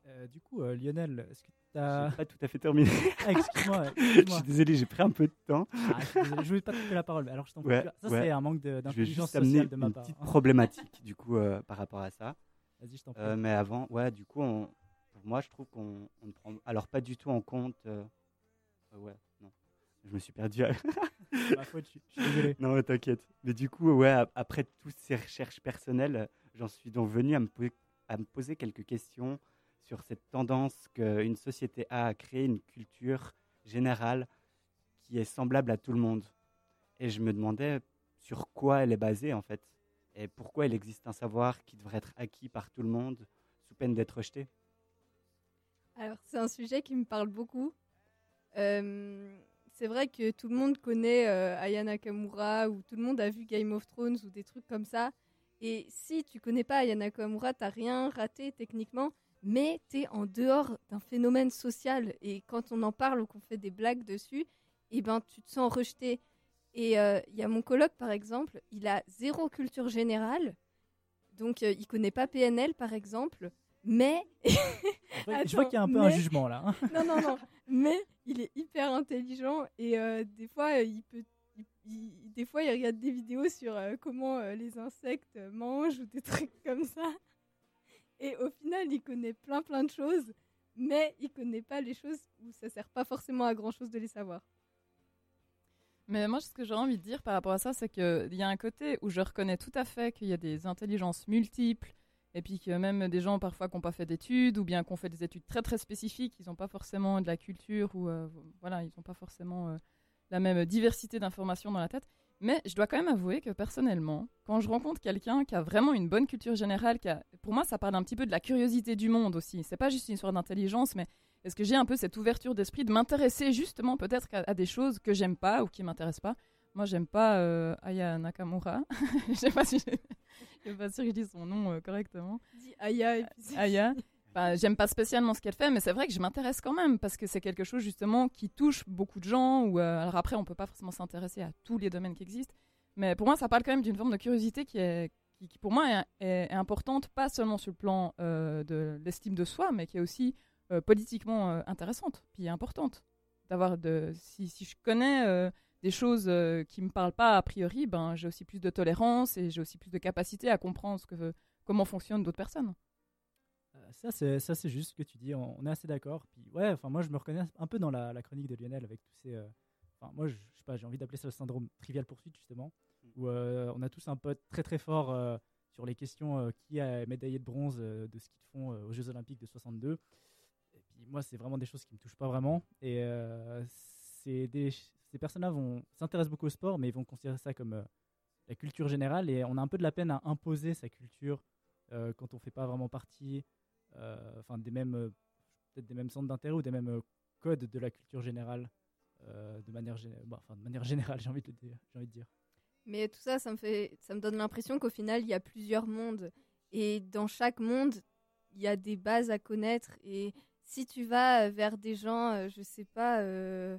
Euh, du coup, euh, Lionel, est-ce que tu as. Pas tout à fait terminé. Ah, excuse-moi. je suis désolé, j'ai pris un peu de temps. Ah, je, je voulais pas te couper la parole, mais alors je t'en prie. Ouais, Ça, ouais. c'est un manque vais d'intelligence sociale de ma une part. petite problématique du coup euh, par rapport à ça. Vas-y, je t'en prie. Euh, mais avant, ouais, du coup, on- pour moi, je trouve qu'on on ne prend alors pas du tout en compte. ouais, non, je me suis perdu. Ma faute, je suis- je suis désolé. Non, t'inquiète. Mais du coup, ouais, ap- après toutes ces recherches personnelles, j'en suis donc venu à me, po- à me poser quelques questions sur cette tendance qu'une société a à créer une culture générale qui est semblable à tout le monde. Et je me demandais sur quoi elle est basée en fait, et pourquoi il existe un savoir qui devrait être acquis par tout le monde sous peine d'être rejeté. Alors, c'est un sujet qui me parle beaucoup. Euh, c'est vrai que tout le monde connaît euh, Aya Nakamura ou tout le monde a vu Game of Thrones ou des trucs comme ça. Et si tu connais pas Aya Nakamura, t'as rien raté techniquement, mais t'es en dehors d'un phénomène social. Et quand on en parle ou qu'on fait des blagues dessus, eh ben, tu te sens rejeté. Et euh, il y a mon coloc, par exemple, il a zéro culture générale. Donc, euh, il connaît pas PNL, par exemple. Mais. Je vois- je vois qu'il y a un peu un jugement, là, hein. non, non, non. Mais il est hyper intelligent et euh, des fois, euh, il peut, il il- des fois, il regarde des vidéos sur comment les insectes mangent ou des trucs comme ça. Et au final, il connaît plein plein de choses, mais il connaît pas les choses où ça sert pas forcément à grand chose de les savoir. Mais moi, ce que j'ai envie de dire par rapport à ça, c'est qu'il y a un côté où je reconnais tout à fait qu'il y a des intelligences multiples, et puis que même des gens parfois qui n'ont pas fait d'études, ou bien qui ont fait des études très très spécifiques, ils n'ont pas forcément de la culture, ou euh, voilà, ils n'ont pas forcément euh, la même diversité d'informations dans la tête. Mais je dois quand même avouer que personnellement, quand je rencontre quelqu'un qui a vraiment une bonne culture générale, qui a- pour moi, ça parle un petit peu de la curiosité du monde aussi. C'est pas juste une histoire d'intelligence, mais est-ce que j'ai un peu cette ouverture d'esprit de m'intéresser justement peut-être à, à des choses que j'aime pas ou qui m'intéressent pas? Moi, j'aime pas euh, Aya Nakamura. Je sais pas si je je suis pas sûre que je dis son nom euh, correctement. Dis Aya et puis Aya. Bah, j'aime pas spécialement ce qu'elle fait, mais c'est vrai que je m'intéresse quand même parce que c'est quelque chose justement qui touche beaucoup de gens. Ou euh, alors après, on peut pas forcément s'intéresser à tous les domaines qui existent, mais pour moi, ça parle quand même d'une forme de curiosité qui est, qui, pour moi est, importante, pas seulement sur le plan euh, de l'estime de soi, mais qui est aussi euh, politiquement intéressante, puis importante. D'avoir de, si, si je connais des choses qui me parlent pas a priori, ben j'ai aussi plus de tolérance et j'ai aussi plus de capacité à comprendre comment fonctionnent d'autres personnes. Ça, c'est ça, c'est juste ce que tu dis. On, on est assez d'accord. Puis ouais, enfin moi, je me reconnais un peu dans la, la chronique de Lionel avec tous ces. euh, Enfin, moi, je, je sais pas, j'ai envie d'appeler ça le syndrome trivial poursuite justement, où euh, on a tous un pote très très fort euh, sur les questions qui a médaillé de bronze de ce qu'ils font euh, aux Jeux Olympiques de 62. Et puis moi, c'est vraiment des choses qui me touchent pas vraiment. Et c'est des, ces personnes-là vont s'intéressent beaucoup au sport, mais ils vont considérer ça comme euh, la culture générale. Et on a un peu de la peine à imposer sa culture euh, quand on fait pas vraiment partie, enfin des mêmes, euh, peut-être des mêmes centres d'intérêt ou des mêmes euh, codes de la culture générale, euh, de manière, enfin, de manière générale, j'ai envie de dire. Mais tout ça, ça me, fait, ça me donne l'impression qu'au final, il y a plusieurs mondes. Et dans chaque monde, il y a des bases à connaître. Et si tu vas euh, vers des gens, euh, je sais pas, euh,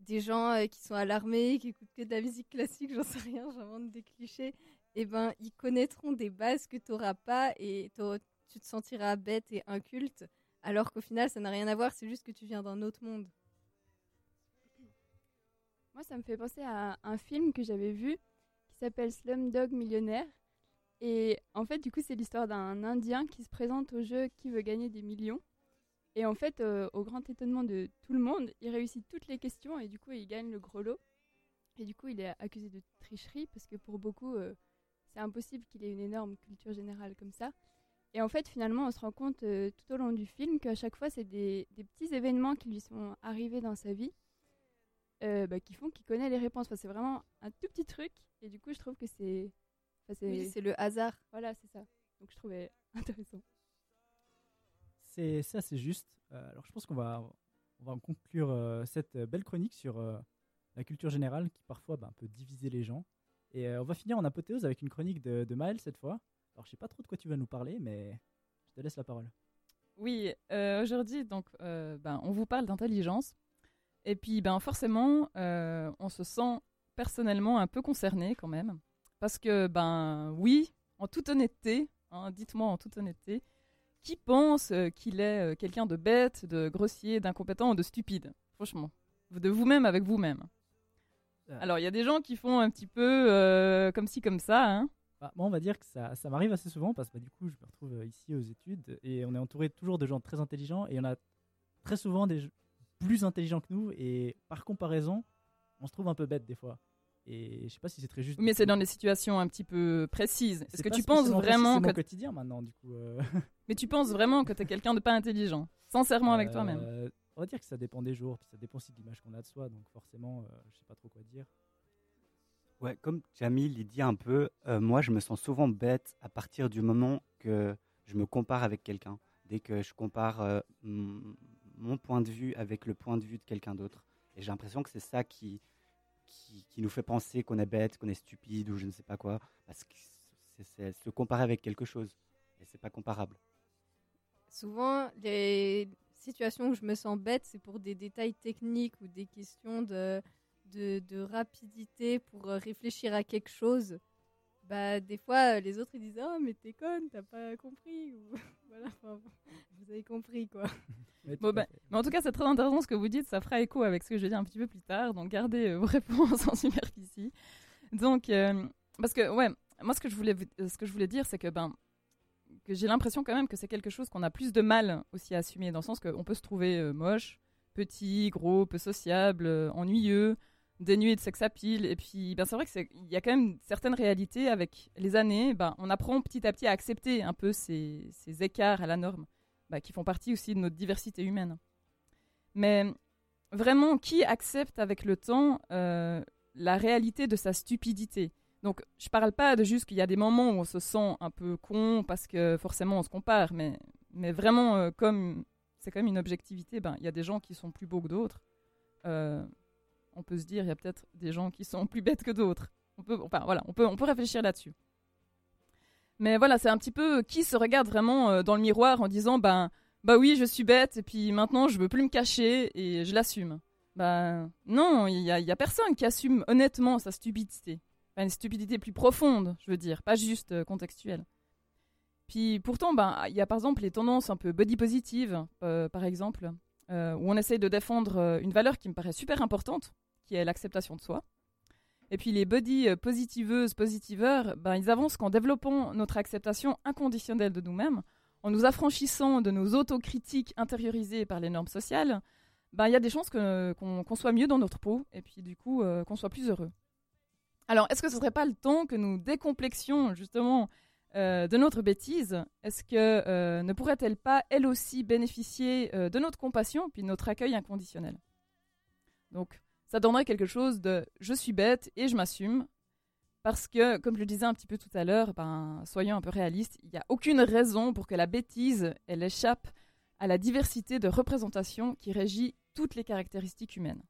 des gens euh, qui sont à l'armée, qui écoutent que de la musique classique, j'en sais rien, j'invente des clichés, et ben ils connaîtront des bases que tu n'auras pas et tu te sentiras bête et inculte. Alors qu'au final, ça n'a rien à voir, c'est juste que tu viens d'un autre monde. Moi, ça me fait penser à un film que j'avais vu qui s'appelle Slumdog Millionnaire. Et en fait, du coup, c'est l'histoire d'un Indien qui se présente au jeu qui veut gagner des millions. Et en fait, euh, au grand étonnement de tout le monde, il réussit toutes les questions et du coup, il gagne le gros lot. Et du coup, il est accusé de tricherie parce que pour beaucoup, euh, c'est impossible qu'il ait une énorme culture générale comme ça. Et en fait, finalement, on se rend compte euh, tout au long du film qu'à chaque fois, c'est des, des petits événements qui lui sont arrivés dans sa vie euh, bah, qui font qu'il connaît les réponses. Enfin, c'est vraiment un tout petit truc. Et du coup, je trouve que c'est. enfin, Oui, c'est le hasard. Voilà, c'est ça. Donc, je trouvais intéressant. C'est ça, c'est juste. Euh, alors, je pense qu'on va, on va conclure euh, cette belle chronique sur euh, la culture générale qui parfois bah, peut diviser les gens. Et euh, on va finir en apothéose avec une chronique de, de Maël cette fois. Alors, je sais pas trop de quoi tu vas nous parler, mais je te laisse la parole. Oui, euh, aujourd'hui, donc, euh, ben, on vous parle d'intelligence. Et puis, ben, forcément, euh, on se sent personnellement un peu concerné quand même. Parce que, ben, oui, en toute honnêteté, hein, dites-moi en toute honnêteté, qui pense qu'il est quelqu'un de bête, de grossier, d'incompétent ou de stupide? Franchement, de vous-même avec vous-même. Alors, il y a des gens qui font un petit peu comme ci, comme ça. Hein. Bah, moi, on va dire que ça, ça m'arrive assez souvent parce que bah, du coup, je me retrouve euh, ici aux études et on est entouré toujours de gens très intelligents et on a très souvent des gens plus intelligents que nous et par comparaison, on se trouve un peu bête des fois. Et je sais pas si c'est très juste. Mais c'est dans des situations un petit peu précises. Est-ce C'est que tu penses vraiment c'est que mon quotidien maintenant du coup. euh. Mais tu penses vraiment que tu es quelqu'un de pas intelligent Sincèrement avec toi-même? Euh, On va dire que ça dépend des jours, puis ça dépend aussi de l'image qu'on a de soi, donc forcément, euh, je sais pas trop quoi dire. Ouais, comme Jamil il dit un peu, euh, moi je me sens souvent bête à partir du moment que je me compare avec quelqu'un. Dès que je compare euh, mon point de vue avec le point de vue de quelqu'un d'autre. Et j'ai l'impression que c'est ça qui, qui, nous fait penser qu'on est bête, qu'on est stupide ou je ne sais pas quoi. Parce que c'est se comparer avec quelque chose. Et c'est pas comparable. Souvent, les situations où je me sens bête, c'est pour des détails techniques ou des questions de, de, de rapidité pour euh, réfléchir à quelque chose. Bah, des fois, euh, les autres ils disent Oh, mais t'es conne, t'as pas compris. Ou... voilà, enfin, vous avez compris quoi. Bon, ben, mais en tout cas, c'est très intéressant ce que vous dites. Ça fera écho avec ce que je vais dire un petit peu plus tard. Donc, gardez euh, vos réponses en superficie. Donc, euh, parce que, ouais, moi, ce que je voulais, ce que je voulais dire, c'est que, ben, que j'ai l'impression quand même que c'est quelque chose qu'on a plus de mal aussi à assumer, dans le sens qu'on peut se trouver euh, moche, petit, gros, peu sociable, euh, ennuyeux, dénué de sex appeal. Et puis, ben, c'est vrai qu'il y a quand même certaines réalités avec les années. Ben, on apprend petit à petit à accepter un peu ces, ces écarts à la norme, ben, qui font partie aussi de notre diversité humaine. Mais vraiment, qui accepte avec le temps euh, la réalité de sa stupidité? Donc, je parle pas de juste qu'il y a des moments où on se sent un peu con parce que forcément on se compare, mais, mais vraiment, euh, comme c'est quand même une objectivité, ben, il y a des gens qui sont plus beaux que d'autres. Euh, on peut se dire, il y a peut-être des gens qui sont plus bêtes que d'autres. On peut, réfléchir là-dessus. Mais voilà, c'est un petit peu qui se regarde vraiment euh, dans le miroir en disant, ben, bah oui, je suis bête, et puis maintenant je veux plus me cacher et je l'assume. Ben non, il y a, y a personne qui assume honnêtement sa stupidité. Une stupidité plus profonde, je veux dire, pas juste euh, contextuelle. Puis pourtant, ben, il y a par exemple les tendances un peu body positive, euh, par exemple, où on essaye de défendre une valeur qui me paraît super importante, qui est l'acceptation de soi. Et puis les body euh, positiveuses, positiveurs, ben, ils avancent qu'en développant notre acceptation inconditionnelle de nous-mêmes, en nous affranchissant de nos autocritiques intériorisées par les normes sociales, ben, il y a des chances qu'on soit mieux dans notre peau et puis du coup euh, qu'on soit plus heureux. Alors, est-ce que ce serait pas le temps que nous décomplexions justement euh, de notre bêtise? Est-ce que ne pourrait-elle pas, elle aussi, bénéficier de notre compassion puis de notre accueil inconditionnel? Donc, ça donnerait quelque chose de je suis bête et je m'assume. Parce que, comme je le disais un petit peu tout à l'heure, ben, soyons un peu réalistes, il n'y a aucune raison pour que la bêtise, elle échappe à la diversité de représentation qui régit toutes les caractéristiques humaines.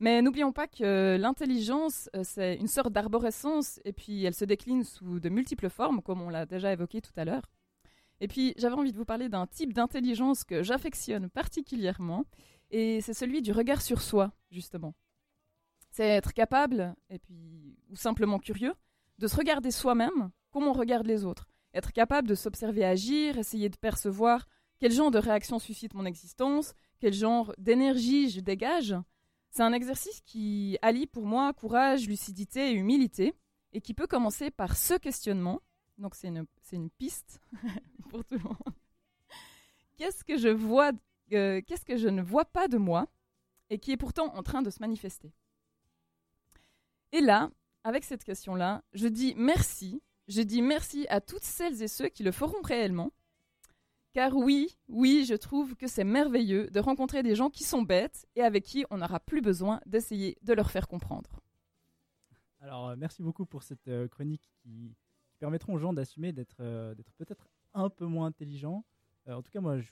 Mais n'oublions pas que l'intelligence, euh, c'est une sorte d'arborescence, et puis elle se décline sous de multiples formes, comme on l'a déjà évoqué tout à l'heure. Et puis j'avais envie de vous parler d'un type d'intelligence que j'affectionne particulièrement, et c'est celui du regard sur soi, justement. C'est être capable, et puis, ou simplement curieux, de se regarder soi-même comme on regarde les autres. Être capable de s'observer agir, essayer de percevoir quel genre de réaction suscite mon existence, quel genre d'énergie je dégage. C'est un exercice qui allie pour moi courage, lucidité et humilité, et qui peut commencer par ce questionnement. Donc c'est une, une piste pour tout le monde. Qu'est-ce que je vois, euh, qu'est-ce que je ne vois pas de moi, et qui est pourtant en train de se manifester Et là, avec cette question-là, je dis merci. Je dis merci à toutes celles et ceux qui le feront réellement. Car oui, oui, je trouve que c'est merveilleux de rencontrer des gens qui sont bêtes et avec qui on n'aura plus besoin d'essayer de leur faire comprendre. Alors, euh, merci beaucoup pour cette euh, chronique qui, permettront aux gens d'assumer d'être peut-être un peu moins intelligents. En tout cas, moi, je-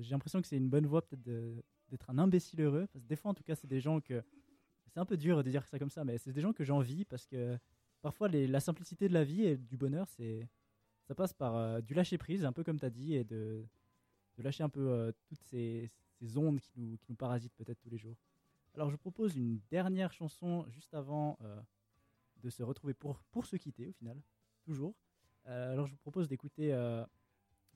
j'ai l'impression que c'est une bonne voie peut-être d'être un imbécile heureux. Parce que des fois, en tout cas, c'est des gens que... C'est un peu dur de dire ça comme ça, mais c'est des gens que j'envie parce que parfois, la simplicité de la vie et du bonheur, c'est ça passe par euh, du lâcher prise, un peu comme tu as dit, et de, lâcher un peu euh, toutes ces, ondes qui nous, qui nous parasitent peut-être tous les jours. Alors, je vous propose une dernière chanson juste avant euh, de se retrouver pour, pour se quitter, au final, toujours. Euh, alors, je vous propose d'écouter euh,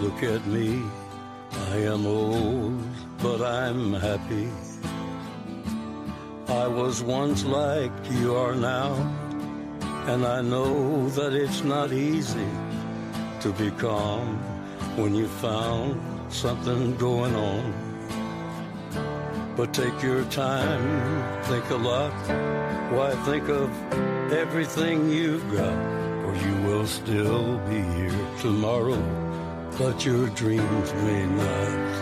Look at me, I am old, but I'm happy. I was once like you are now. And I know that it's not easy to be calm when you found something going on. But take your time, think a lot. Why think of everything you've got? Or you will still be here tomorrow, but your dreams may not.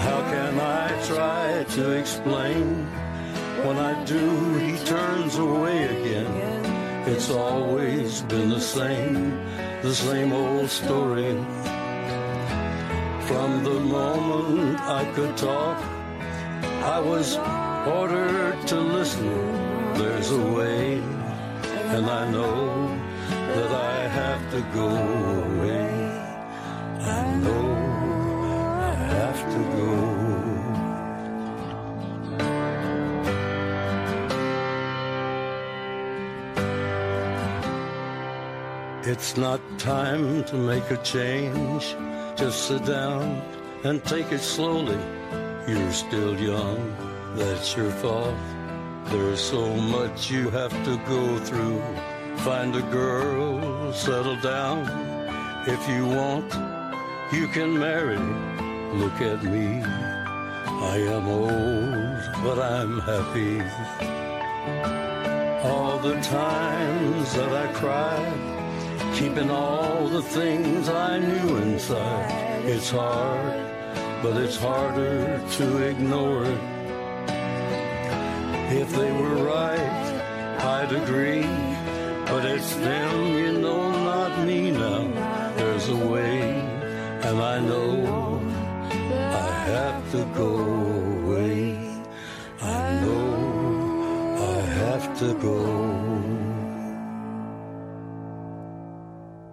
How can I try to explain? When I do, he turns away again. It's always been the same, the same old story. From the moment I could talk, I was ordered to listen. There's a way, and I know that I have to go away. I know I have to go. It's not time to make a change. Just sit down and take it slowly. You're still young, that's your fault. There's so much you have to go through. Find a girl, settle down. If you want, you can marry. Look at me. I am old, but I'm happy. All the times that I cried, keeping all the things I knew inside. It's hard, but it's harder to ignore it. If they were right, I'd agree. But it's them, you know, not me now. There's a way, and I know I have to go away. I know I have to go.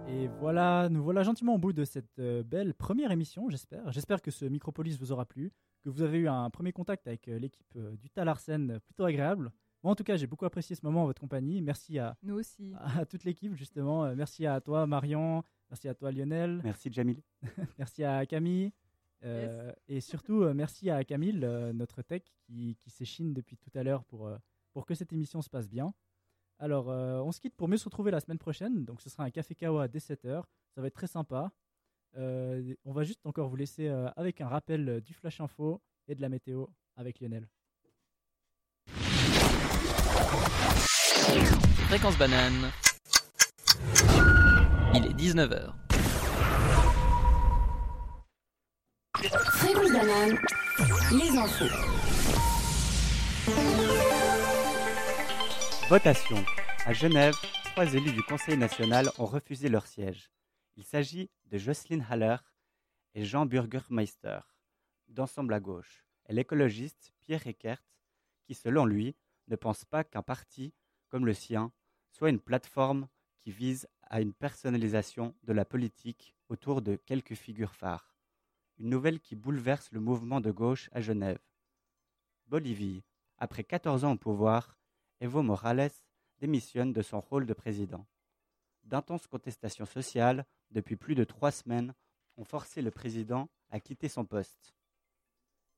Et voilà, nous voilà gentiment au bout de cette euh, belle première émission, j'espère. J'espère que ce Micropolis vous aura plu, que vous avez eu un premier contact avec euh, l'équipe euh, du Talarsen plutôt agréable. Moi, en tout cas, j'ai beaucoup apprécié ce moment en votre compagnie. Merci à, Nous aussi. à toute l'équipe, justement. Euh, Merci à toi, Marion. Merci à toi, Lionel. Merci, Jamil. merci à Camille. Euh, Et surtout, euh, merci à Camille, euh, notre tech, qui, qui s'échine depuis tout à l'heure pour, euh, pour que cette émission se passe bien. Alors, euh, on se quitte pour mieux se retrouver la semaine prochaine. Donc, ce sera un café Kawa dès 7h. Ça va être très sympa. Euh, on va juste encore vous laisser euh, avec un rappel du Flash Info et de la météo avec Lionel. Fréquence banane. Il est 19h. Fréquence banane, les infos. Votation. À Genève, trois élus du Conseil national ont refusé leur siège. Il s'agit de Jocelyne Haller et Jean Burgermeister, d'Ensemble à gauche, et l'écologiste Pierre Eckert, qui, selon lui, ne pense pas qu'un parti comme le sien soit une plateforme qui vise à une personnalisation de la politique autour de quelques figures phares. Une nouvelle qui bouleverse le mouvement de gauche à Genève. Bolivie, après 14 ans au pouvoir, Evo Morales démissionne de son rôle de président. D'intenses contestations sociales, depuis plus de trois semaines, ont forcé le président à quitter son poste.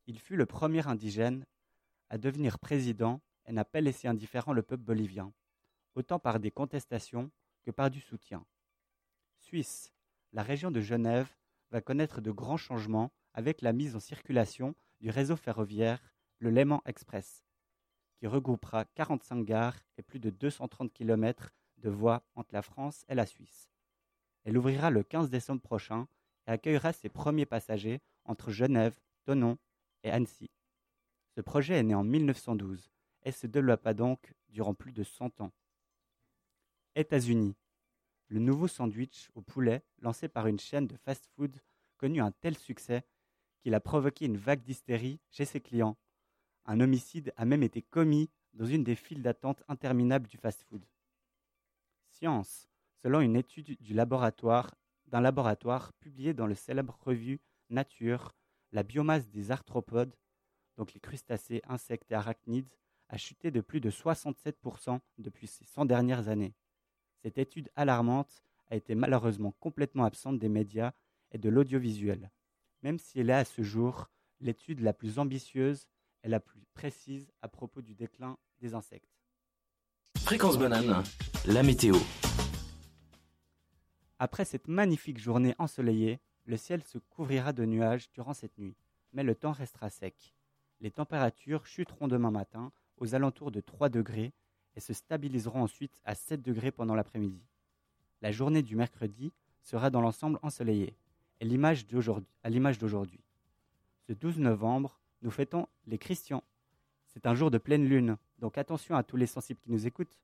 Il fut le premier indigène à devenir président et n'a pas laissé indifférent le peuple bolivien, autant par des contestations que par du soutien. Suisse, la région de Genève va connaître de grands changements avec la mise en circulation du réseau ferroviaire, le Léman Express, qui regroupera 45 gares et plus de 230 km de voies entre la France et la Suisse. Elle ouvrira le 15 décembre prochain et accueillera ses premiers passagers entre Genève, Tonon et Annecy. Ce projet est né en 1912 et se développa donc durant plus de 100 ans. États-Unis. Le nouveau sandwich au poulet lancé par une chaîne de fast-food connut un tel succès qu'il a provoqué une vague d'hystérie chez ses clients. Un homicide a même été commis dans une des files d'attente interminables du fast-food. Science. Selon une étude d'un laboratoire publié dans le célèbre revue Nature, la biomasse des arthropodes, donc les crustacés, insectes et arachnides, a chuté de plus de 67% depuis ces 100 dernières années. Cette étude alarmante a été malheureusement complètement absente des médias et de l'audiovisuel, même si elle est à ce jour l'étude la plus ambitieuse et la plus précise à propos du déclin des insectes. Fréquence banane, la météo. Après cette magnifique journée ensoleillée, le ciel se couvrira de nuages durant cette nuit, mais le temps restera sec. Les températures chuteront demain matin aux alentours de 3 degrés et se stabiliseront ensuite à 7 degrés pendant l'après-midi. La journée du mercredi sera dans l'ensemble ensoleillée, à l'image d'aujourd'hui. Ce 12 novembre, nous fêtons les Christians. C'est un jour de pleine lune, donc attention à tous les sensibles qui nous écoutent.